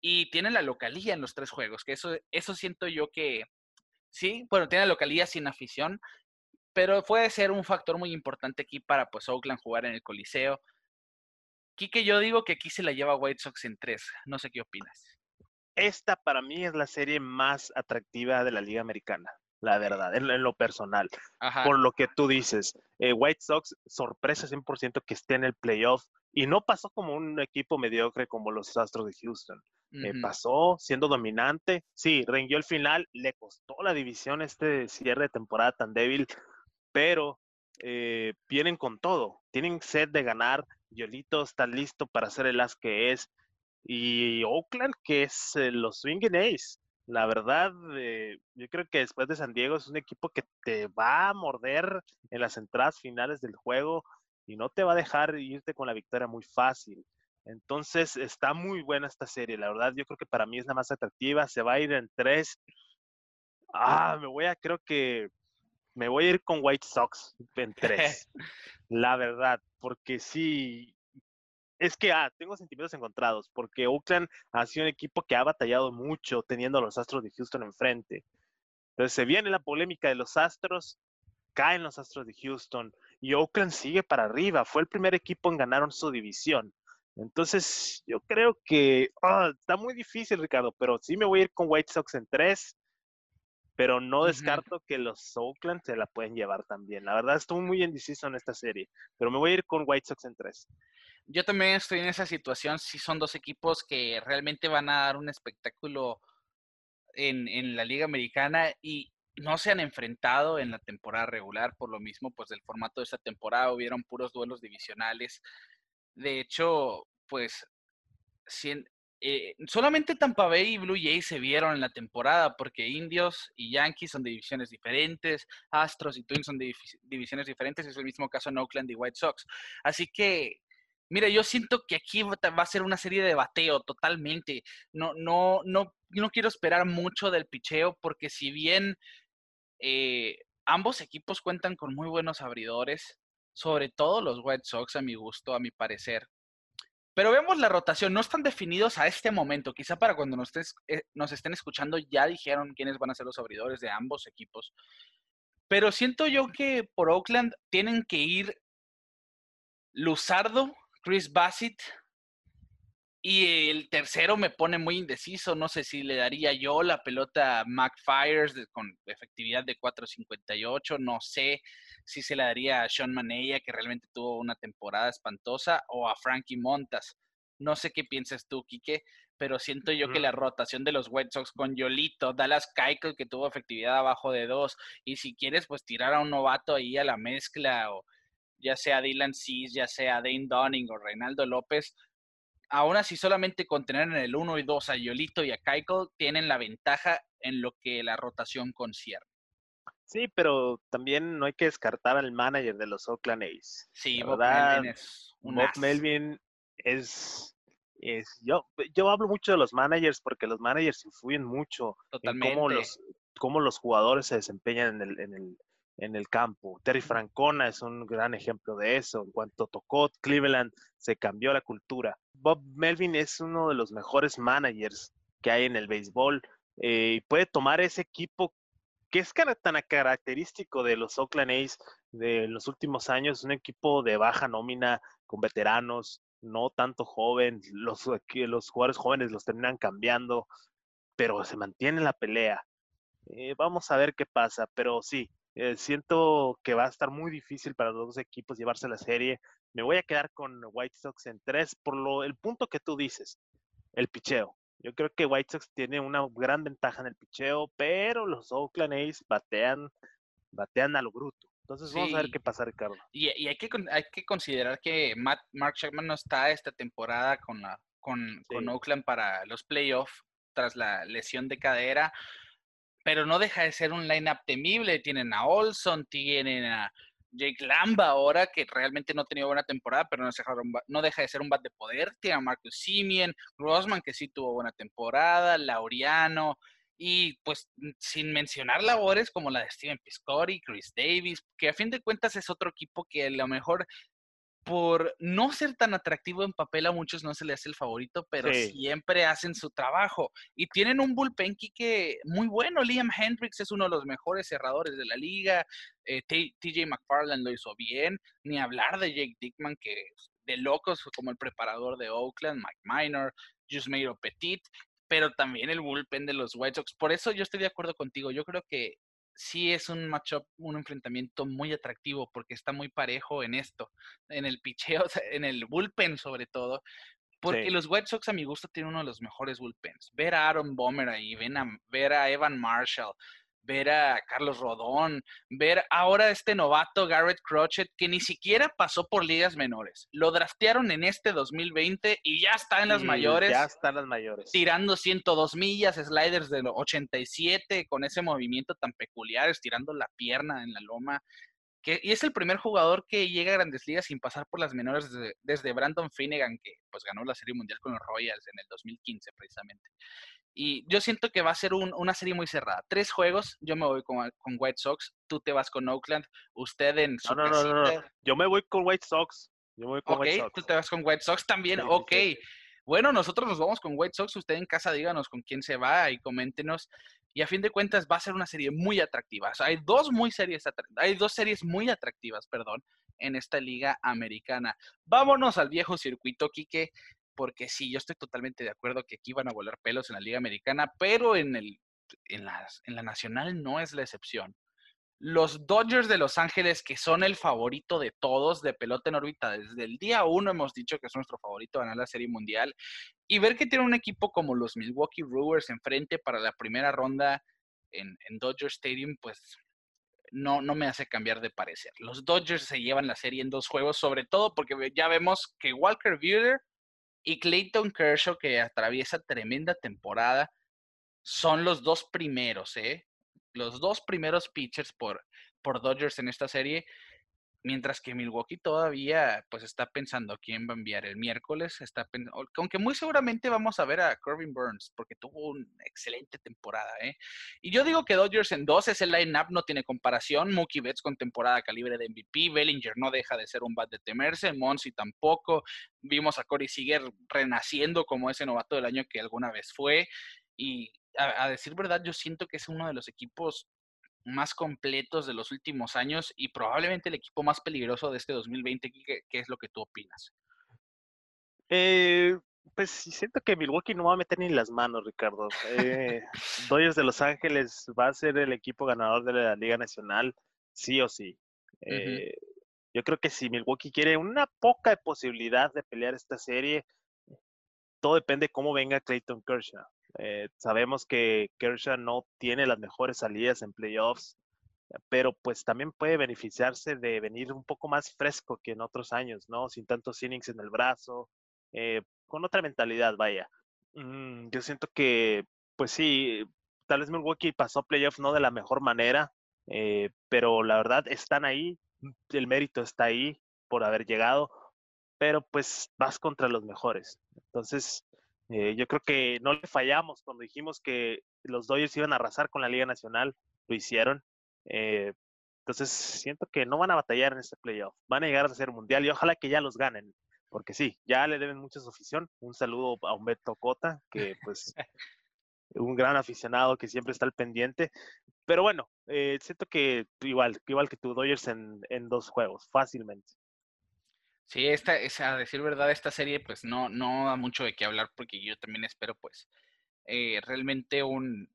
y tienen la localía en los tres juegos, que eso, eso siento yo que, sí, bueno, tienen la localía sin afición, pero puede ser un factor muy importante aquí para pues Oakland jugar en el Coliseo. Quique, yo digo que aquí se la lleva White Sox en tres, no sé qué opinas esta para mí es la serie más atractiva de la Liga Americana, la verdad, en, lo personal. Por lo que tú dices, eh, White Sox, sorpresa 100% que esté en el playoff y no pasó como un equipo mediocre como los Astros de Houston. Eh, pasó siendo dominante, sí, rengió el final, le costó la división este cierre de temporada tan débil, pero eh, vienen con todo, tienen sed de ganar, Yolito está listo para ser el as que es, y Oakland, que es eh, los Swinging Ace. La verdad, eh, yo creo que después de San Diego es un equipo que te va a morder en las entradas finales del juego y no te va a dejar irte con la victoria muy fácil. Entonces está muy buena esta serie, la verdad yo creo que para mí es la más atractiva, se va a ir en tres. Ah, me voy a, creo que me voy a ir con White Sox en tres, *laughs* la verdad, porque sí, es que ah, tengo sentimientos encontrados, porque Oakland ha sido un equipo que ha batallado mucho teniendo a los Astros de Houston enfrente. Entonces se viene la polémica de los Astros, caen los Astros de Houston y Oakland sigue para arriba. Fue el primer equipo en ganar su división. Entonces, yo creo que ah, está muy difícil, Ricardo, pero sí me voy a ir con White Sox en tres, pero no descarto que los Oakland se la pueden llevar también. La verdad, estoy muy indeciso en esta serie, pero me voy a ir con White Sox en tres. Yo también estoy en esa situación. Sí, son dos equipos que realmente van a dar un espectáculo en, en la Liga Americana y no se han enfrentado en la temporada regular, por lo mismo, pues del formato de esta temporada hubieron puros duelos divisionales. De hecho, pues eh, solamente Tampa Bay y Blue Jays se vieron en la temporada porque Indios y Yankees son de divisiones diferentes, Astros y Twins son de divisiones diferentes, es el mismo caso en Oakland y White Sox. Así que, mira, yo siento que aquí va a ser una serie de bateo totalmente. No, no, no, no quiero esperar mucho del picheo porque si bien eh, ambos equipos cuentan con muy buenos abridores, sobre todo los White Sox a mi gusto, a mi parecer. Pero vemos la rotación, no están definidos a este momento. Quizá para cuando nos, eh, nos estén escuchando ya dijeron quiénes van a ser los abridores de ambos equipos. Pero siento yo que por Oakland tienen que ir Luzardo, Chris Bassett, y el tercero me pone muy indeciso. No sé si le daría yo la pelota a con efectividad de 4.58. No sé si se la daría a Sean Manella, que realmente tuvo una temporada espantosa, o a Frankie Montas. No sé qué piensas tú, Quique, pero siento yo que la rotación de los White Sox con Yolito, Dallas Keuchel, que tuvo efectividad abajo de dos, y si quieres, pues tirar a un novato ahí a la mezcla, o ya sea Dylan Cease, ya sea Dane Dunning o Reinaldo López, aún así solamente con tener en el 1 y 2 a Yolito y a Keuchel tienen la ventaja en lo que la rotación concierne. Sí, pero también no hay que descartar al manager de los Oakland A's. Sí, Bob Melvin es un Bob Melvin es, es yo, yo hablo mucho de los managers porque los managers influyen mucho en cómo los, cómo los jugadores se desempeñan en el, en el, en el campo. Terry Francona es un gran ejemplo de eso. En cuanto tocó Cleveland, se cambió la cultura. Bob Melvin es uno de los mejores managers que hay en el béisbol eh, y puede tomar ese equipo que es tan característico de los Oakland A's de los últimos años, un equipo de baja nómina, con veteranos, no tanto joven, los, los jugadores jóvenes los terminan cambiando, pero se mantiene la pelea. Eh, vamos a ver qué pasa, pero sí, eh, siento que va a estar muy difícil para los dos equipos llevarse la serie. Me voy a quedar con White Sox en tres por lo, el punto que tú dices, el picheo. Yo creo que White Sox tiene una gran ventaja en el picheo, pero los Oakland A's batean, batean a lo bruto. Entonces vamos a ver qué pasa, Ricardo. Y, hay, que, hay que considerar que Matt, Mark Chapman no está esta temporada con, la, con, con Oakland para los playoffs tras la lesión de cadera, pero no deja de ser un line-up temible. Tienen a Olson, tienen a Jake Lamba ahora, que realmente no ha tenido buena temporada, pero no, no deja de ser un bat de poder. Tiene a Marcus Simeon, Grossman, que sí tuvo buena temporada, Laureano, y pues sin mencionar labores como la de Steven Piscori, Chris Davis, que a fin de cuentas es otro equipo que a lo mejor por no ser tan atractivo en papel a muchos no se le hace el favorito, pero siempre hacen su trabajo. Y tienen un bullpen que muy bueno. Liam Hendricks es uno de los mejores cerradores de la liga. Eh, TJ McFarland lo hizo bien. Ni hablar de Jake Dickman, que de locos como el preparador de Oakland, Mike Minor, Jusmeiro Petit, pero también el bullpen de los White Sox. Por eso yo estoy de acuerdo contigo. Yo creo que sí es un matchup, un enfrentamiento muy atractivo porque está muy parejo en esto, en el picheo, *laughs* en el bullpen sobre todo, porque los White Sox a mi gusto tienen uno de los mejores bullpens. Ver a Aaron Bomer ahí, ver a Evan Marshall, ver a Carlos Rodón, ver ahora a este novato Garrett Crochet que ni siquiera pasó por ligas menores. Lo draftearon en este 2020 y ya está en las mayores. Ya está en las mayores. Tirando 102 millas, sliders de 87 con ese movimiento tan peculiar, estirando la pierna en la loma. Que, y es el primer jugador que llega a grandes ligas sin pasar por las menores desde, desde Brandon Finnegan, que pues ganó la Serie Mundial con los Royals en el 2015 precisamente. Y yo siento que va a ser una serie muy cerrada. Tres juegos, yo me voy con, con, White Sox, tú te vas con Oakland, usted en su no, no, no, no, yo me voy con White Sox. Yo voy con ok, White Sox. tú te vas con White Sox también, Sí, ok. sí. Bueno, nosotros nos vamos con White Sox. Usted en casa díganos con quién se va y coméntenos. Y a fin de cuentas va a ser una serie muy atractiva. O sea, hay dos muy series, hay dos series muy atractivas, perdón, en esta liga americana. Vámonos al viejo circuito, Quique, porque sí, yo estoy totalmente de acuerdo que aquí van a volar pelos en la liga americana, pero en el en las- en la nacional no es la excepción. Los Dodgers de Los Ángeles, que son el favorito de todos de pelota en órbita, desde el día uno hemos dicho que es nuestro favorito ganar la Serie Mundial, y ver que tiene un equipo como los Milwaukee Brewers enfrente para la primera ronda en, en Dodger Stadium, pues no, no me hace cambiar de parecer. Los Dodgers se llevan la serie en dos juegos, sobre todo porque ya vemos que Walker Buehler y Clayton Kershaw, que atraviesa tremenda temporada, son los dos primeros, ¿eh? Los dos primeros pitchers por, por Dodgers en esta serie. Mientras que Milwaukee todavía pues está pensando quién va a enviar el miércoles, está aunque muy seguramente vamos a ver a Corbin Burns porque tuvo una excelente temporada, ¿eh? Y yo digo que Dodgers en dos es el line-up, no tiene comparación, Mookie Betts con temporada calibre de MVP, Bellinger no deja de ser un bat de temerse, Monsi tampoco, vimos a Corey Seager renaciendo como ese novato del año que alguna vez fue, y a decir verdad yo siento que es uno de los equipos más completos de los últimos años y probablemente el equipo más peligroso de este 2020. ¿Qué, qué es lo que tú opinas? Eh, pues siento que Milwaukee no va a meter ni las manos, Ricardo. Eh, *laughs* Dodgers de Los Ángeles va a ser el equipo ganador de la Liga Nacional, sí o sí. Eh, Yo creo que si Milwaukee quiere una poca posibilidad de pelear esta serie, todo depende de cómo venga Clayton Kershaw. Eh, sabemos que Kershaw no tiene las mejores salidas en playoffs, pero pues también puede beneficiarse de venir un poco más fresco que en otros años, ¿no? Sin tantos innings en el brazo, eh, con otra mentalidad, vaya. Mm, yo siento que, pues sí, tal vez Milwaukee pasó playoffs no de la mejor manera, eh, pero la verdad están ahí, el mérito está ahí por haber llegado, pero pues vas contra los mejores. Entonces, eh, yo creo que no le fallamos cuando dijimos que los Dodgers iban a arrasar con la Liga Nacional, lo hicieron. Eh, entonces, siento que no van a batallar en este playoff, van a llegar a ser mundial y ojalá que ya los ganen, porque sí, ya le deben mucha su afición. Un saludo a Humberto Cota, que pues *laughs* un gran aficionado que siempre está al pendiente. Pero bueno, eh, siento que igual, igual que tú, Dodgers en, en dos juegos, fácilmente. Sí, esta, es, a decir verdad, esta serie pues no, no da mucho de qué hablar porque yo también espero pues eh, realmente un,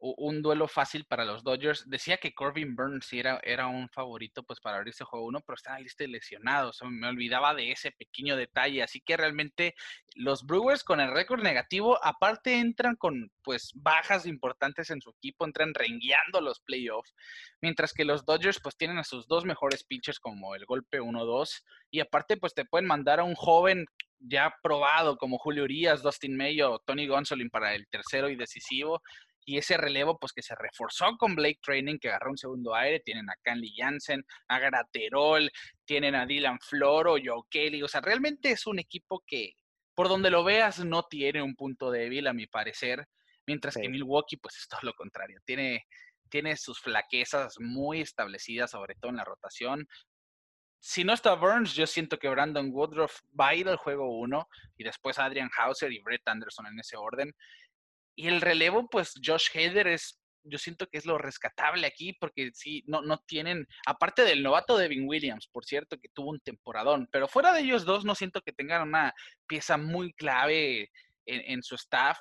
un duelo fácil para los Dodgers. Decía que Corbin Burns era, era un favorito pues para abrirse juego uno, pero está en la lista de lesionados. O sea, me olvidaba de ese pequeño detalle. Así que realmente los Brewers con el récord negativo, aparte entran con pues bajas importantes en su equipo, entran rengueando los playoffs, mientras que los Dodgers pues tienen a sus dos mejores pitchers como el golpe 1-2 y aparte pues te pueden mandar a un joven ya probado como Julio Urias, Dustin Mayo, Tony Gonsolin para el tercero y decisivo y ese relevo, pues que se reforzó con Blake Training, que agarró un segundo aire. Tienen a Canley Jansen, a Graterol, tienen a Dylan Floro, Joe Kelly. O sea, realmente es un equipo que, por donde lo veas, no tiene un punto débil, a mi parecer. Mientras que. Milwaukee, pues es todo lo contrario. Tiene, tiene sus flaquezas muy establecidas, sobre todo en la rotación. Si no está Burns, yo siento que Brandon Woodruff va a ir al juego 1 y después Adrian Hauser y Brett Anderson en ese orden. Y el relevo, pues Josh Hader es, yo siento que es lo rescatable aquí, porque sí, no, no tienen, aparte del novato Devin Williams, por cierto, que tuvo un temporadón, pero fuera de ellos dos, no siento que tengan una pieza muy clave en, en su staff.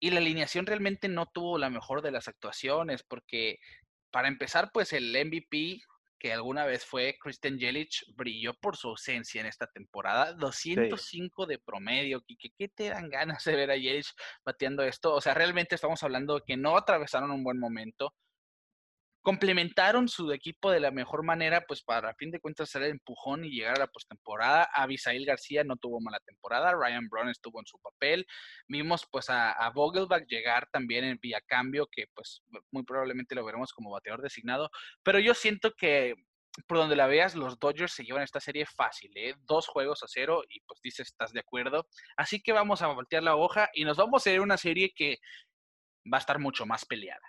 Y la alineación realmente no tuvo la mejor de las actuaciones, porque para empezar, pues el MVP que alguna vez fue Christian Jelic brilló por su ausencia en esta temporada. 205 de promedio. ¿Qué, ¿Qué te dan ganas de ver a Jelic bateando esto? O sea, realmente estamos hablando de que no atravesaron un buen momento. Complementaron su equipo de la mejor manera, pues para a fin de cuentas hacer el empujón y llegar a la postemporada. Abisail García no tuvo mala temporada, Ryan Brown estuvo en su papel. Vimos pues a, a Vogelbach llegar también en vía cambio, que pues muy probablemente lo veremos como bateador designado. Pero yo siento que por donde la veas, los Dodgers se llevan esta serie fácil, ¿eh? Dos juegos a cero y pues dices, ¿estás de acuerdo? Así que vamos a voltear la hoja y nos vamos a ir a una serie que va a estar mucho más peleada,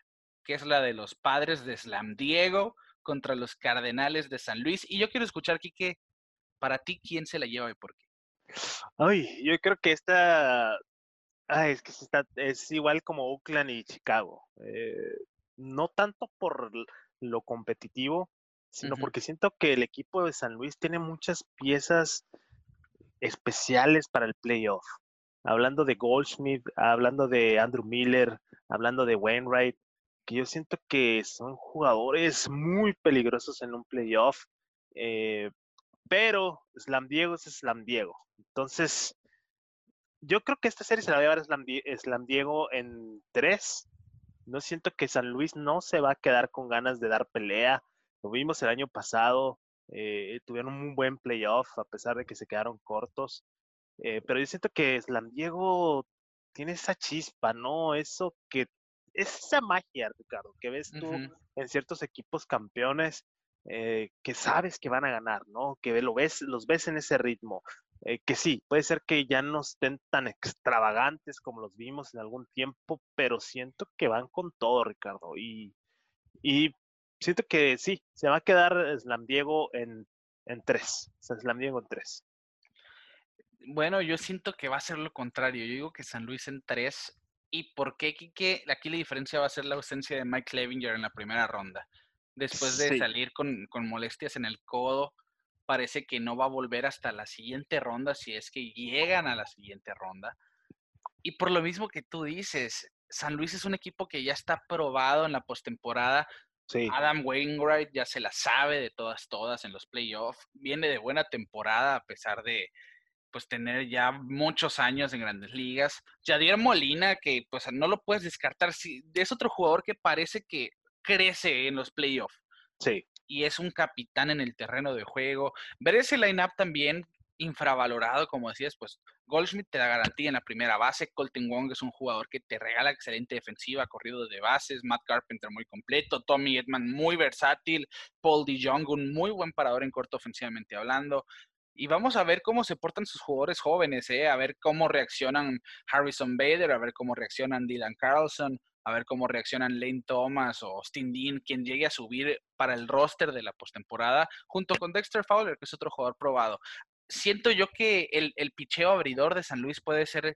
que es la de los padres de Slam Diego contra los Cardenales de San Luis. Y yo quiero escuchar, Quique, Para ti, ¿quién se la lleva y por qué? Ay, yo creo que esta, ay, es que está, es igual como Oakland y Chicago. Eh, no tanto por lo competitivo, sino porque siento que el equipo de San Luis tiene muchas piezas especiales para el playoff. Hablando de Goldschmidt, hablando de Andrew Miller, hablando de Wainwright, yo siento que son jugadores muy peligrosos en un playoff. Eh, pero Slam Diego es Slam Diego. Entonces, yo creo que esta serie se la va a llevar Slam, Diego en tres. No siento que San Luis no se va a quedar con ganas de dar pelea. Lo vimos el año pasado. Eh, tuvieron un buen playoff a pesar de que se quedaron cortos. Eh, pero yo siento que Slam Diego tiene esa chispa, ¿no? Eso que, esa magia, Ricardo, que ves tú en ciertos equipos campeones eh, que sabes que van a ganar, ¿no? Que lo ves, los ves en ese ritmo. Eh, que sí, puede ser que ya no estén tan extravagantes como los vimos en algún tiempo, pero siento que van con todo, Ricardo. Y, y siento que sí, se va a quedar Slam Diego en, en tres. Slam Diego en tres. Bueno, yo siento que va a ser lo contrario. Yo digo que San Luis en tres. ¿Y por qué, Kike? Aquí la diferencia va a ser la ausencia de Mike Levinger en la primera ronda. Después de salir con, con molestias en el codo, parece que no va a volver hasta la siguiente ronda si es que llegan a la siguiente ronda. Y por lo mismo que tú dices, San Luis es un equipo que ya está probado en la postemporada. Adam Wainwright ya se la sabe de todas, todas en los playoffs. Viene de buena temporada a pesar de pues tener ya muchos años en grandes ligas. Jadier Molina, que pues no lo puedes descartar, es otro jugador que parece que crece en los playoffs. Sí y es un capitán en el terreno de juego. Ver ese line-up también infravalorado, como decías, pues Goldschmidt te da garantía en la primera base, Colton Wong es un jugador que te regala excelente defensiva, corrido de bases, Matt Carpenter muy completo, Tommy Edman muy versátil, Paul DeJong un muy buen parador en corto ofensivamente hablando. Y vamos a ver cómo se portan sus jugadores jóvenes, ¿eh? a ver cómo reaccionan Harrison Bader, a ver cómo reaccionan Dylan Carlson, a ver cómo reaccionan Lane Thomas o Austin Dean, quien llegue a subir para el roster de la postemporada, junto con Dexter Fowler, que es otro jugador probado. Siento yo que el, el picheo abridor de San Luis puede ser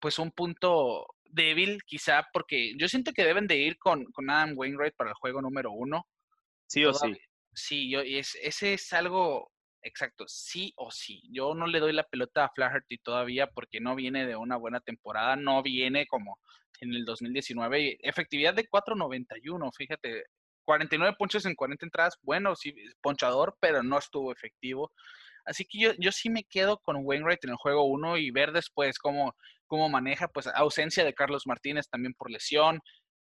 pues un punto débil, quizá, porque yo siento que deben de ir con, con Adam Wainwright para el juego número uno. Sí o sí. Sí, yo, es, ese es algo exacto, sí o sí. Yo no le doy la pelota a Flaherty todavía porque no viene de una buena temporada, no viene como en el 2019. Efectividad de 4.91, fíjate. 49 ponches en 40 entradas, bueno, sí, ponchador, pero no estuvo efectivo. Así que yo, yo sí me quedo con Wainwright en el juego 1 y ver después cómo, cómo maneja, pues ausencia de Carlos Martínez también por lesión.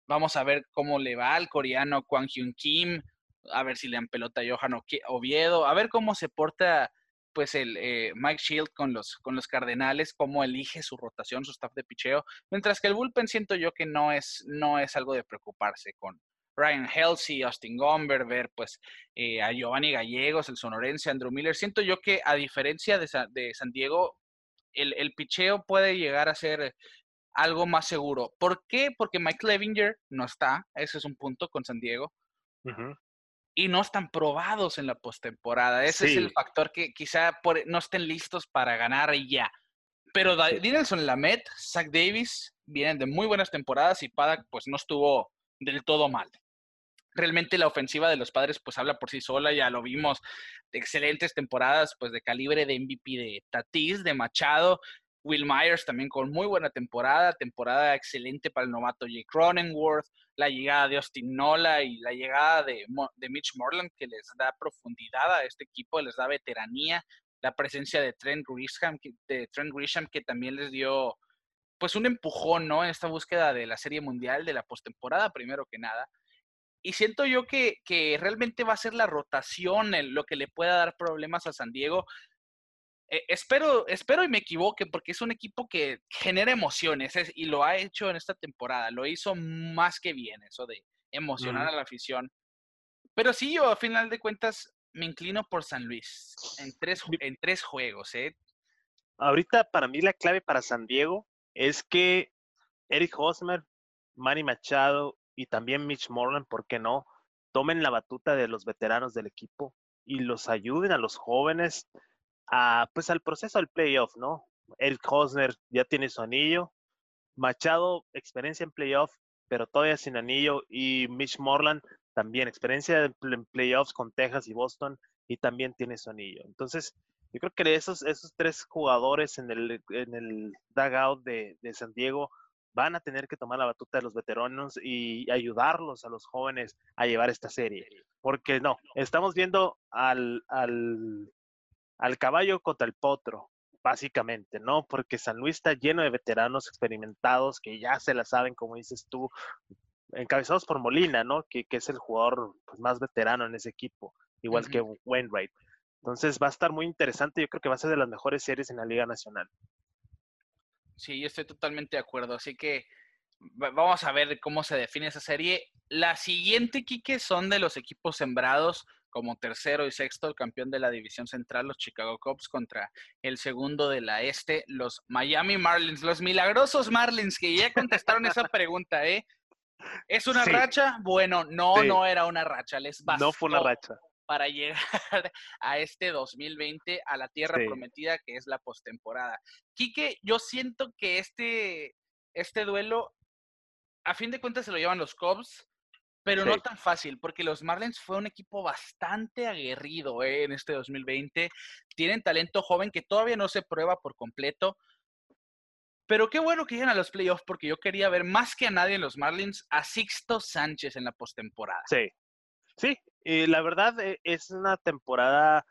Vamos a ver cómo le va al coreano Kwang Hyun Kim, a ver si le dan pelota a Johan Oviedo, a ver cómo se porta pues el eh, Mike Shield con los, con los Cardenales, cómo elige su rotación, su staff de picheo, mientras que el bullpen siento yo que no es, no es algo de preocuparse con Ryan Halsey, Austin Gomber, ver pues eh, a Giovanni Gallegos, el sonorense, Andrew Miller. Siento yo que a diferencia de, San Diego, el, el picheo puede llegar a ser algo más seguro. ¿Por qué? Porque Mike Levinger no está, ese es un punto con San Diego y no están probados en la postemporada. Ese es el factor que quizá no estén listos para ganar ya. Pero Dinelson Lamet, Zach Davis vienen de muy buenas temporadas y Padak pues no estuvo del todo mal. Realmente la ofensiva de los padres pues habla por sí sola, ya lo vimos, excelentes temporadas pues de calibre de MVP de Tatis, de Machado, Will Myers también con muy buena temporada, temporada excelente para el novato Jake Cronenworth, la llegada de Austin Nola y la llegada de, Mitch Morland que les da profundidad a este equipo, les da veteranía, la presencia de Trent Grisham, de Trent Grisham que también les dio pues un empujón, ¿no? En esta búsqueda de la Serie Mundial, de la postemporada, primero que nada. Y siento yo que, que realmente va a ser la rotación lo que le pueda dar problemas a San Diego. Eh, espero, espero y me equivoque porque es un equipo que genera emociones y lo ha hecho en esta temporada. Lo hizo más que bien, eso de emocionar a la afición. Pero sí, yo a final de cuentas me inclino por San Luis en tres, en tres juegos. ¿eh? Ahorita para mí la clave para San Diego es que Eric Hosmer, Manny Machado y también Mitch Moreland, ¿por qué no? Tomen la batuta de los veteranos del equipo y los ayuden a los jóvenes a, pues al proceso del playoff, ¿no? El Hosner ya tiene su anillo, Machado, experiencia en playoff, pero todavía sin anillo, y Mitch Morland también, experiencia en playoffs con Texas y Boston, y también tiene su anillo. Entonces, yo creo que esos, esos tres jugadores en el, en el dugout de, de San Diego van a tener que tomar la batuta de los veteranos y ayudarlos a los jóvenes a llevar esta serie. Porque no, estamos viendo al, al, al caballo contra el potro, básicamente, ¿no? Porque San Luis está lleno de veteranos experimentados que ya se la saben, como dices tú, encabezados por Molina, ¿no? Que, que es el jugador pues, más veterano en ese equipo, igual que Wainwright. Entonces va a estar muy interesante, yo creo que va a ser de las mejores series en la Liga Nacional. Sí, yo estoy totalmente de acuerdo. Así que vamos a ver cómo se define esa serie. La siguiente, Quique, son de los equipos sembrados como tercero y sexto, el campeón de la división central, los Chicago Cubs, contra el segundo de la este, los Miami Marlins, los milagrosos Marlins, que ya contestaron esa pregunta, ¿eh? ¿Es una racha? Bueno, no, no era una racha, les bastó. No fue una racha para llegar *laughs* a este 2020, a la tierra prometida que es la postemporada. Quique, yo siento que este, este duelo, a fin de cuentas, se lo llevan los Cubs, pero no tan fácil, porque los Marlins fue un equipo bastante aguerrido eh, en este 2020. Tienen talento joven que todavía no se prueba por completo. Pero qué bueno que lleguen a los playoffs, porque yo quería ver más que a nadie en los Marlins a Sixto Sánchez en la postemporada. Sí, sí, y la verdad eh, es una temporada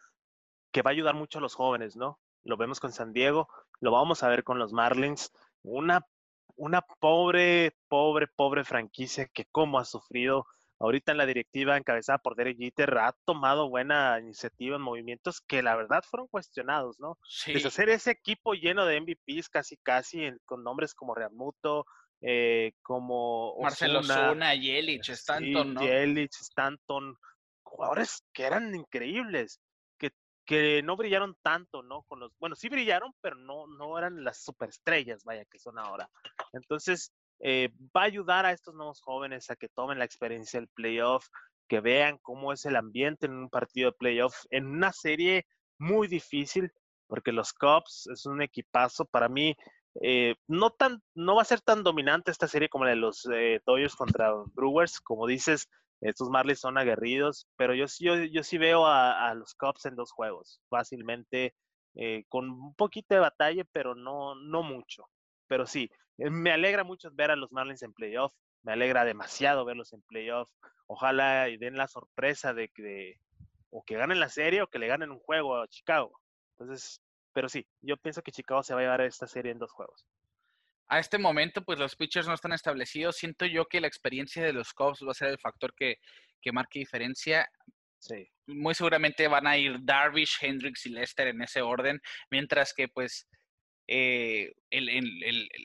que va a ayudar mucho a los jóvenes, ¿no? Lo vemos con San Diego, lo vamos a ver con los Marlins. Una, una pobre, pobre, pobre franquicia que como ha sufrido. Ahorita en la directiva encabezada por Derek Jeter ha tomado buena iniciativa en movimientos que la verdad fueron cuestionados, ¿no? Sí. Deshacer ese equipo lleno de MVPs casi casi con nombres como Realmuto, eh, como Marcelo Zuna, Yelich, Stanton, ¿no? Yelich, Stanton, jugadores que eran increíbles, que, no brillaron tanto, ¿no? Con los, bueno, sí brillaron, pero no, no eran las superestrellas, vaya, que son ahora. Entonces, eh, va a ayudar a estos nuevos jóvenes a que tomen la experiencia del playoff, que vean cómo es el ambiente en un partido de playoff, en una serie muy difícil, porque los Cubs es un equipazo. Para mí, eh, no, tan, no va a ser tan dominante esta serie como la de los eh, contra Brewers. Como dices, estos Marlins son aguerridos, pero yo, yo, sí veo a, los Cubs en dos juegos, fácilmente, eh, con un poquito de batalla, pero no, no mucho. Pero sí, eh, me alegra mucho ver a los Marlins en playoff, me alegra demasiado verlos en playoff. Ojalá y den la sorpresa de que o que ganen la serie o que le ganen un juego a Chicago. Entonces, pero sí, yo pienso que Chicago se va a llevar esta serie en dos juegos a este momento, pues los pitchers no están establecidos. Siento yo que la experiencia de los Cubs va a ser el factor que, que marque diferencia. Sí. Muy seguramente van a ir Darvish, Hendricks y Lester en ese orden, mientras que pues eh,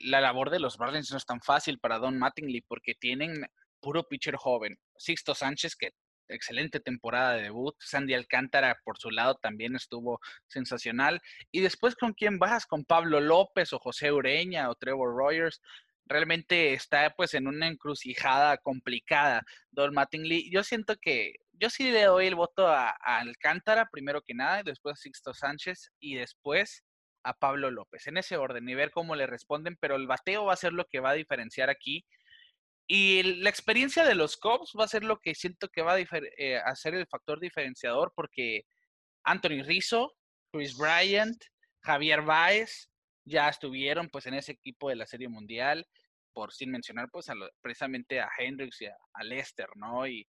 la labor de los Marlins no es tan fácil para Don Mattingly porque tienen puro pitcher joven. Sixto Sánchez, que excelente temporada de debut. Sandy Alcántara, por su lado, también estuvo sensacional. Y después, ¿con quién vas? ¿Con Pablo López o José Ureña o Trevor Rogers? Realmente está pues en una encrucijada complicada, Don Mattingly. Yo siento que yo sí le doy el voto a, a Alcántara, primero que nada, y después a Sixto Sánchez y después a Pablo López, en ese orden, y ver cómo le responden, pero el bateo va a ser lo que va a diferenciar aquí y la experiencia de los Cubs va a ser lo que siento que va a, eh, ser el factor diferenciador porque Anthony Rizzo, Chris Bryant, Javier Baez ya estuvieron pues en ese equipo de la Serie Mundial, por sin mencionar pues precisamente a Hendricks y a, Lester, ¿no? Y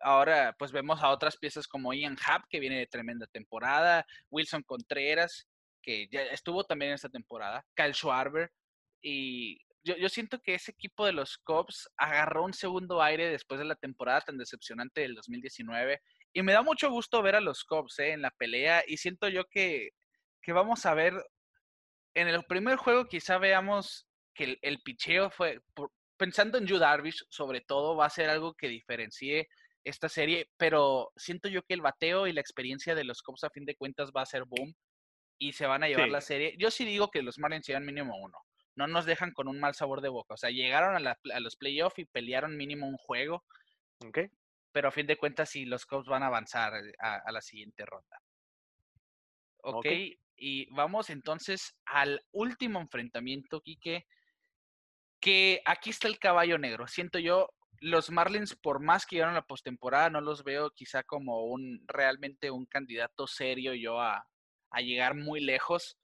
ahora pues vemos a otras piezas como Ian Happ que viene de tremenda temporada, Wilson Contreras que ya estuvo también en esta temporada, Kyle Schwarber y yo, siento que ese equipo de los Cubs agarró un segundo aire después de la temporada tan decepcionante del 2019. Y me da mucho gusto ver a los Cubs eh, en la pelea. Y siento yo que, que, vamos a ver. En el primer juego, quizá veamos que el, el picheo fue. pensando en Yu Darvish, sobre todo, va a ser algo que diferencie esta serie. Pero siento yo que el bateo y la experiencia de los Cubs, a fin de cuentas, va a ser boom. Y se van a llevar la serie. Yo sí digo que los Marlins llevan mínimo uno no nos dejan con un mal sabor de boca. O sea, llegaron a, los playoffs y pelearon mínimo un juego. Okay. Pero a fin de cuentas, sí, los Cubs van a avanzar eh, a, la siguiente ronda. ok, y vamos entonces al último enfrentamiento, Quique, que aquí está el caballo negro. Siento yo, los Marlins, por más que llegaron a la postemporada, no los veo quizá como un realmente un candidato serio yo a, a llegar muy lejos.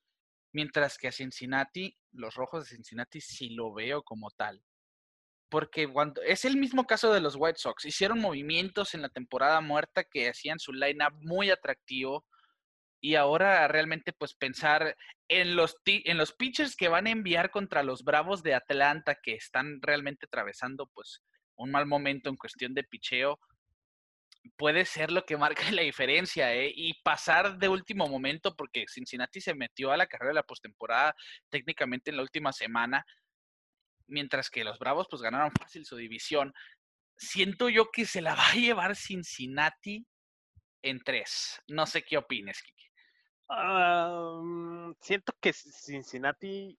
Mientras que a Cincinnati, los rojos de Cincinnati sí lo veo como tal. Porque cuando, es el mismo caso de los White Sox. Hicieron movimientos en la temporada muerta que hacían su lineup muy atractivo. Y ahora realmente pues pensar en los, en los pitchers que van a enviar contra los Bravos de Atlanta que están realmente atravesando pues un mal momento en cuestión de picheo puede ser lo que marca la diferencia, ¿eh? Y pasar de último momento, porque Cincinnati se metió a la carrera de la postemporada técnicamente en la última semana, mientras que los Bravos pues ganaron fácil su división. Siento yo que se la va a llevar Cincinnati en tres. No sé qué opines, Kiki. siento que Cincinnati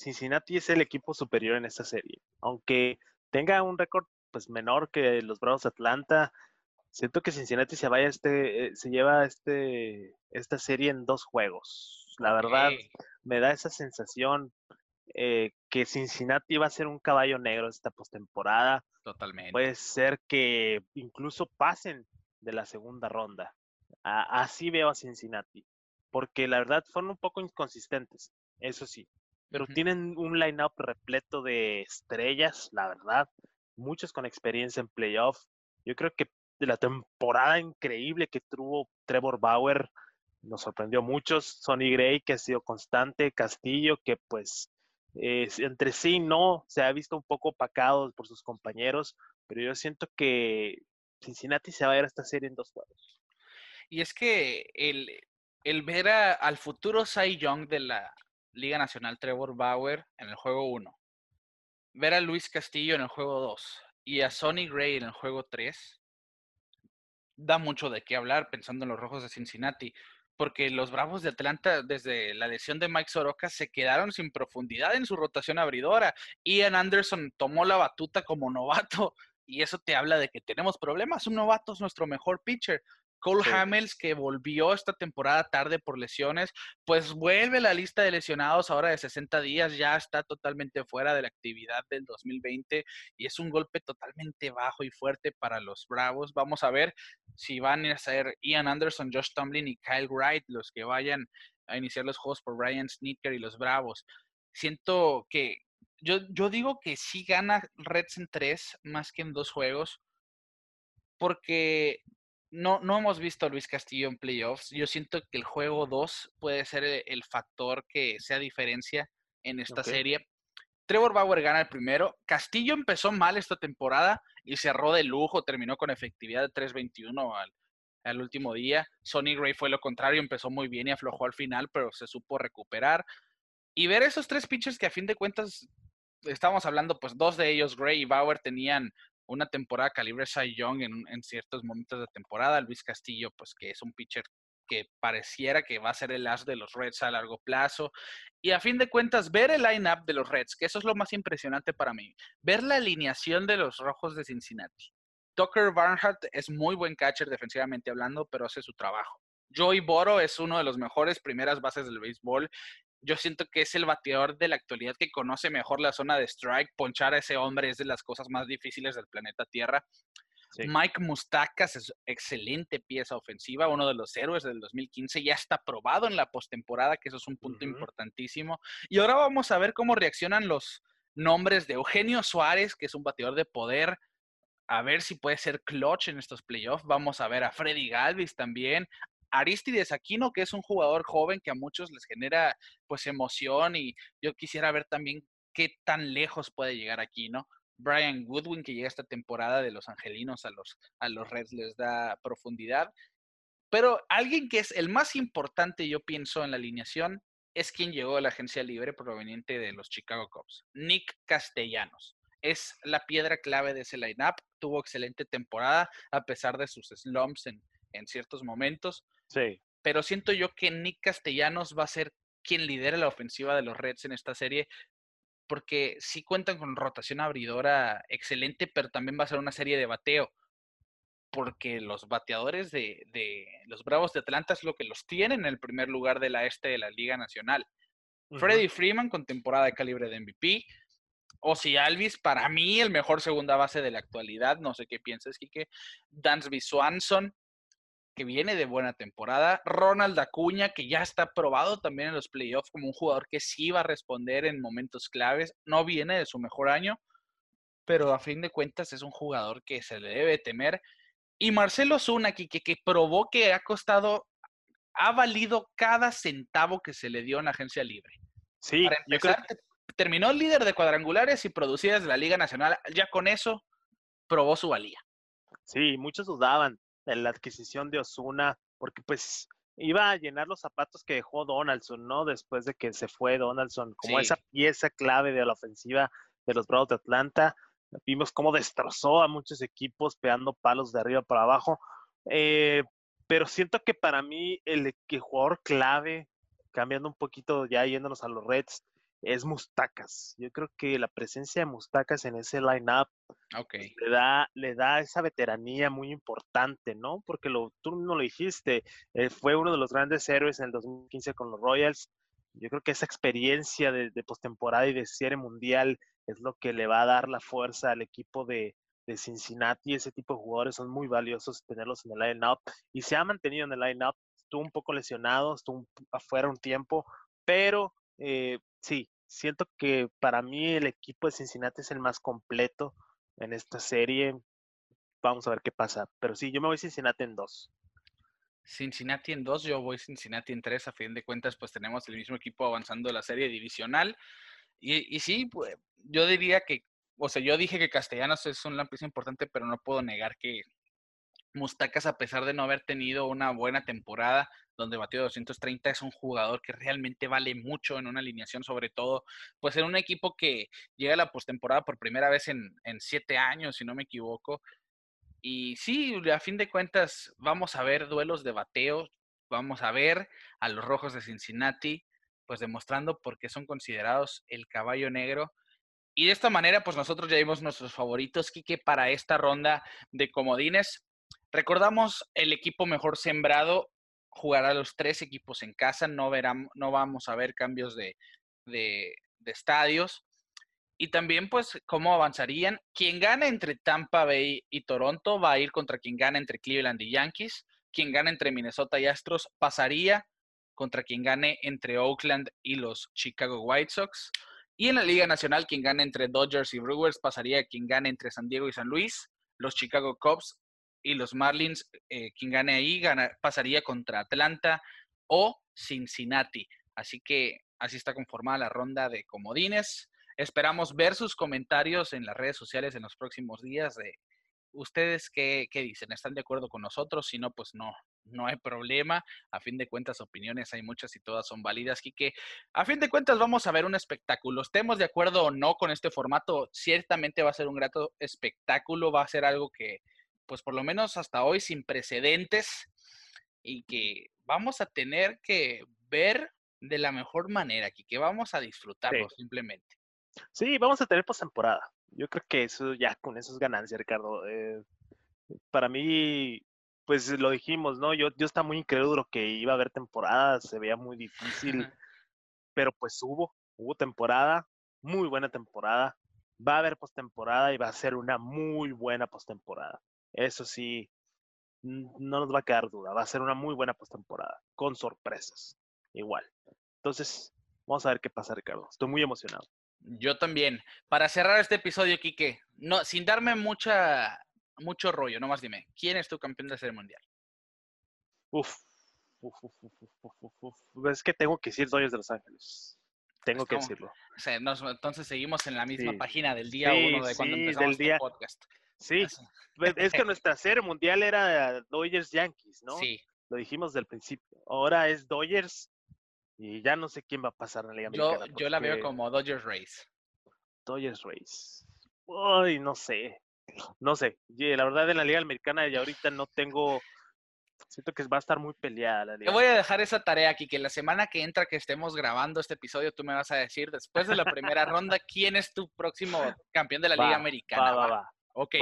Cincinnati es el equipo superior en esta serie. Aunque tenga un récord pues menor que los Bravos de Atlanta. Siento que Cincinnati se vaya este, eh, se lleva este, esta serie en dos juegos. La verdad, me da esa sensación eh, que Cincinnati va a ser un caballo negro esta postemporada. Totalmente. Puede ser que incluso pasen de la segunda ronda. así veo a Cincinnati. Porque la verdad fueron un poco inconsistentes, eso sí. Pero tienen un line-up repleto de estrellas, la verdad muchos con experiencia en playoff. Yo creo que de la temporada increíble que tuvo Trevor Bauer, nos sorprendió a muchos. Sonny Gray, que ha sido constante. Castillo, que pues entre sí no se ha visto un poco opacado por sus compañeros, pero yo siento que Cincinnati se va a ir a esta serie en dos juegos. Y es que el, el ver al futuro Cy Young de la Liga Nacional, Trevor Bauer, en el juego 1, ver a Luis Castillo en el juego 2 y a Sonny Gray en el juego 3 da mucho de qué hablar pensando en los rojos de Cincinnati, porque los Bravos de Atlanta, desde la lesión de Mike Soroka, se quedaron sin profundidad en su rotación abridora. Ian Anderson tomó la batuta como novato y eso te habla de que tenemos problemas. Un novato es nuestro mejor pitcher. Cole Hamels, que volvió esta temporada tarde por lesiones, pues vuelve a la lista de lesionados ahora de 60 días, ya está totalmente fuera de la actividad del 2020 y es un golpe totalmente bajo y fuerte para los Bravos. Vamos a ver si van a ser Ian Anderson, Josh Tomlin y Kyle Wright los que vayan a iniciar los juegos por Ryan Sneaker y los Bravos. Siento que yo, yo digo que sí gana Reds en tres más que en dos juegos porque no, no hemos visto a Luis Castillo en playoffs. Yo siento que el juego 2 puede ser e, el, factor que sea diferencia en esta serie. Trevor Bauer gana el primero. Castillo empezó mal esta temporada y cerró de lujo, terminó con efectividad de 3.21 al, al último día. Sonny Gray fue lo contrario, empezó muy bien y aflojó al final, pero se supo recuperar. Y ver esos tres pitchers que a fin de cuentas, estamos hablando, pues dos de ellos, Gray y Bauer, tenían una temporada calibre Cy Young en, ciertos momentos de temporada. Luis Castillo, pues que es un pitcher que pareciera que va a ser el as de los Reds a largo plazo. Y a fin de cuentas, ver el line-up de los Reds, que eso es lo más impresionante para mí, ver la alineación de los Rojos de Cincinnati. Tucker Barnhart es muy buen catcher defensivamente hablando, pero hace su trabajo. Joey Boro es uno de los mejores primeras bases del béisbol yo siento que es el bateador de la actualidad que conoce mejor la zona de strike. Ponchar a ese hombre es de las cosas más difíciles del planeta Tierra. Mike Mustakas es excelente pieza ofensiva, uno de los héroes del 2015, ya está probado en la postemporada, que eso es un punto importantísimo. Y ahora vamos a ver cómo reaccionan los nombres de Eugenio Suárez, que es un bateador de poder, a ver si puede ser clutch en estos playoffs. Vamos a ver a Freddy Galvis también, Aristides Aquino, que es un jugador joven que a muchos les genera pues emoción y yo quisiera ver también qué tan lejos puede llegar Aquino. Brian Goodwin, que llega esta temporada de los Angelinos a los, a los Reds, les da profundidad. Pero alguien que es el más importante, yo pienso, en la alineación, es quien llegó a la agencia libre proveniente de los Chicago Cubs, Nick Castellanos. Es la piedra clave de ese lineup. Tuvo excelente temporada a pesar de sus slumps en, en ciertos momentos. Sí. Pero siento yo que Nick Castellanos va a ser quien lidere la ofensiva de los Reds en esta serie, porque sí cuentan con rotación abridora excelente, pero también va a ser una serie de bateo. porque los bateadores de, los Bravos de Atlanta es lo que los tienen en el primer lugar de la este de la Liga Nacional. Freddie Freeman con temporada de calibre de MVP. si Alvis, para mí, el mejor segunda base de la actualidad. No sé qué piensas, Kike. Dansby Swanson, que viene de buena temporada. Ronald Acuña, que ya está probado también en los playoffs como un jugador que sí va a responder en momentos claves. No viene de su mejor año, pero a fin de cuentas es un jugador que se le debe temer. Y Marcelo Zuna, que, que, probó que ha costado, ha valido cada centavo que se le dio en la agencia libre. Sí, yo creo terminó líder de cuadrangulares y producidas de la Liga Nacional. Ya con eso probó su valía. Sí, muchos dudaban la adquisición de Osuna, porque pues iba a llenar los zapatos que dejó Donaldson, ¿no? Después de que se fue Donaldson, como esa pieza clave de la ofensiva de los Bravos de Atlanta. Vimos cómo destrozó a muchos equipos pegando palos de arriba para abajo. Eh, pero siento que para mí el, el, jugador clave, cambiando un poquito ya yéndonos a los Reds, es Mustacas. Yo creo que la presencia de Mustacas en ese line-up pues, le, da, le da esa veteranía muy importante, ¿no? Porque lo, tú no lo dijiste, eh, fue uno de los grandes héroes en el 2015 con los Royals. Yo creo que esa experiencia de, de postemporada y de serie mundial es lo que le va a dar la fuerza al equipo de, de Cincinnati. Ese tipo de jugadores son muy valiosos tenerlos en el line-up y se ha mantenido en el line-up. Estuvo un poco lesionado, estuvo afuera un tiempo, pero eh, sí, siento que para mí el equipo de Cincinnati es el más completo en esta serie. Vamos a ver qué pasa. Pero sí, yo me voy Cincinnati en dos. Cincinnati en dos, yo voy Cincinnati en tres. A fin de cuentas, pues tenemos el mismo equipo avanzando la serie divisional. Y, y sí, pues, yo diría que, o sea, yo dije que Castellanos es un pieza importante, pero no puedo negar que Mustacas, a pesar de no haber tenido una buena temporada, donde batió 230, es un jugador que realmente vale mucho en una alineación, sobre todo, pues en un equipo que llega a la postemporada por primera vez en, en siete años, si no me equivoco. Y sí, a fin de cuentas, vamos a ver duelos de bateo, vamos a ver a los rojos de Cincinnati, pues demostrando por qué son considerados el caballo negro. Y de esta manera, pues nosotros ya vimos nuestros favoritos, Quique, para esta ronda de comodines. Recordamos el equipo mejor sembrado jugará los tres equipos en casa, no, verán, no vamos a ver cambios de, de, estadios. Y también, pues, cómo avanzarían. Quien gane entre Tampa Bay y Toronto va a ir contra quien gane entre Cleveland y Yankees. Quien gane entre Minnesota y Astros pasaría contra quien gane entre Oakland y los Chicago White Sox. Y en la Liga Nacional, quien gane entre Dodgers y Brewers pasaría quien gane entre San Diego y San Luis. Los Chicago Cubs y los Marlins, eh, quien gane ahí, pasaría contra Atlanta o Cincinnati. Así que así está conformada la ronda de comodines. Esperamos ver sus comentarios en las redes sociales en los próximos días de ustedes qué, qué dicen. ¿Están de acuerdo con nosotros? Si no, pues no, no hay problema. A fin de cuentas, opiniones hay muchas y todas son válidas. Y que a fin de cuentas vamos a ver un espectáculo. Estemos de acuerdo o no con este formato, ciertamente va a ser un grato espectáculo, va a ser algo que, pues por lo menos hasta hoy sin precedentes y que vamos a tener que ver de la mejor manera, aquí, que vamos a disfrutarlo simplemente. Sí, vamos a tener postemporada. Yo creo que eso ya con eso es ganancia, Ricardo. Eh, para mí, pues lo dijimos, ¿no? Yo, yo estaba muy incrédulo que iba a haber temporada, se veía muy difícil, *laughs* pero pues hubo, hubo temporada, muy buena temporada. Va a haber postemporada y va a ser una muy buena postemporada. Eso sí, no nos va a quedar duda. Va a ser una muy buena postemporada, con sorpresas. Igual. Entonces, vamos a ver qué pasa, Ricardo. Estoy muy emocionado. Yo también. Para cerrar este episodio, Quique, no, sin darme mucha, mucho rollo, nomás dime, ¿quién es tu campeón de serie mundial? Uf, uf, uf, uf, uf, Es que tengo que decir Dodgers de Los Ángeles. Tengo que decirlo. entonces seguimos en la misma página del día uno de cuando empezamos el este podcast. Sí, pues, es que nuestra serie mundial era Dodgers Yankees, ¿no? Sí. Lo dijimos del principio. Ahora es Dodgers y ya no sé quién va a pasar en la Liga yo, Yo la veo como Dodgers Race. Dodgers Race. Uy, no sé. No sé. La verdad en la Liga Americana ya ahorita no tengo siento que va a estar muy peleada la liga. Te voy a dejar esa tarea aquí, que la semana que entra que estemos grabando este episodio, tú me vas a decir, después de la primera ronda, quién es tu próximo campeón de la Liga Americana. Va, va, va. Ok.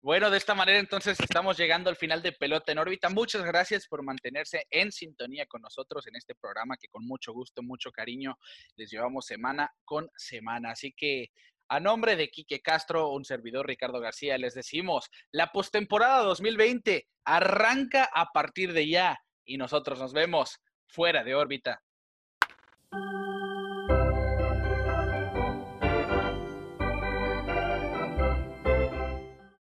Bueno, de esta manera entonces estamos llegando al final de Pelota en órbita. Muchas gracias por mantenerse en sintonía con nosotros en este programa que con mucho gusto, mucho cariño les llevamos semana con semana. Así que a nombre de Quique Castro, un servidor Ricardo García, les decimos, la postemporada 2020 arranca a partir de ya y nosotros nos vemos fuera de órbita.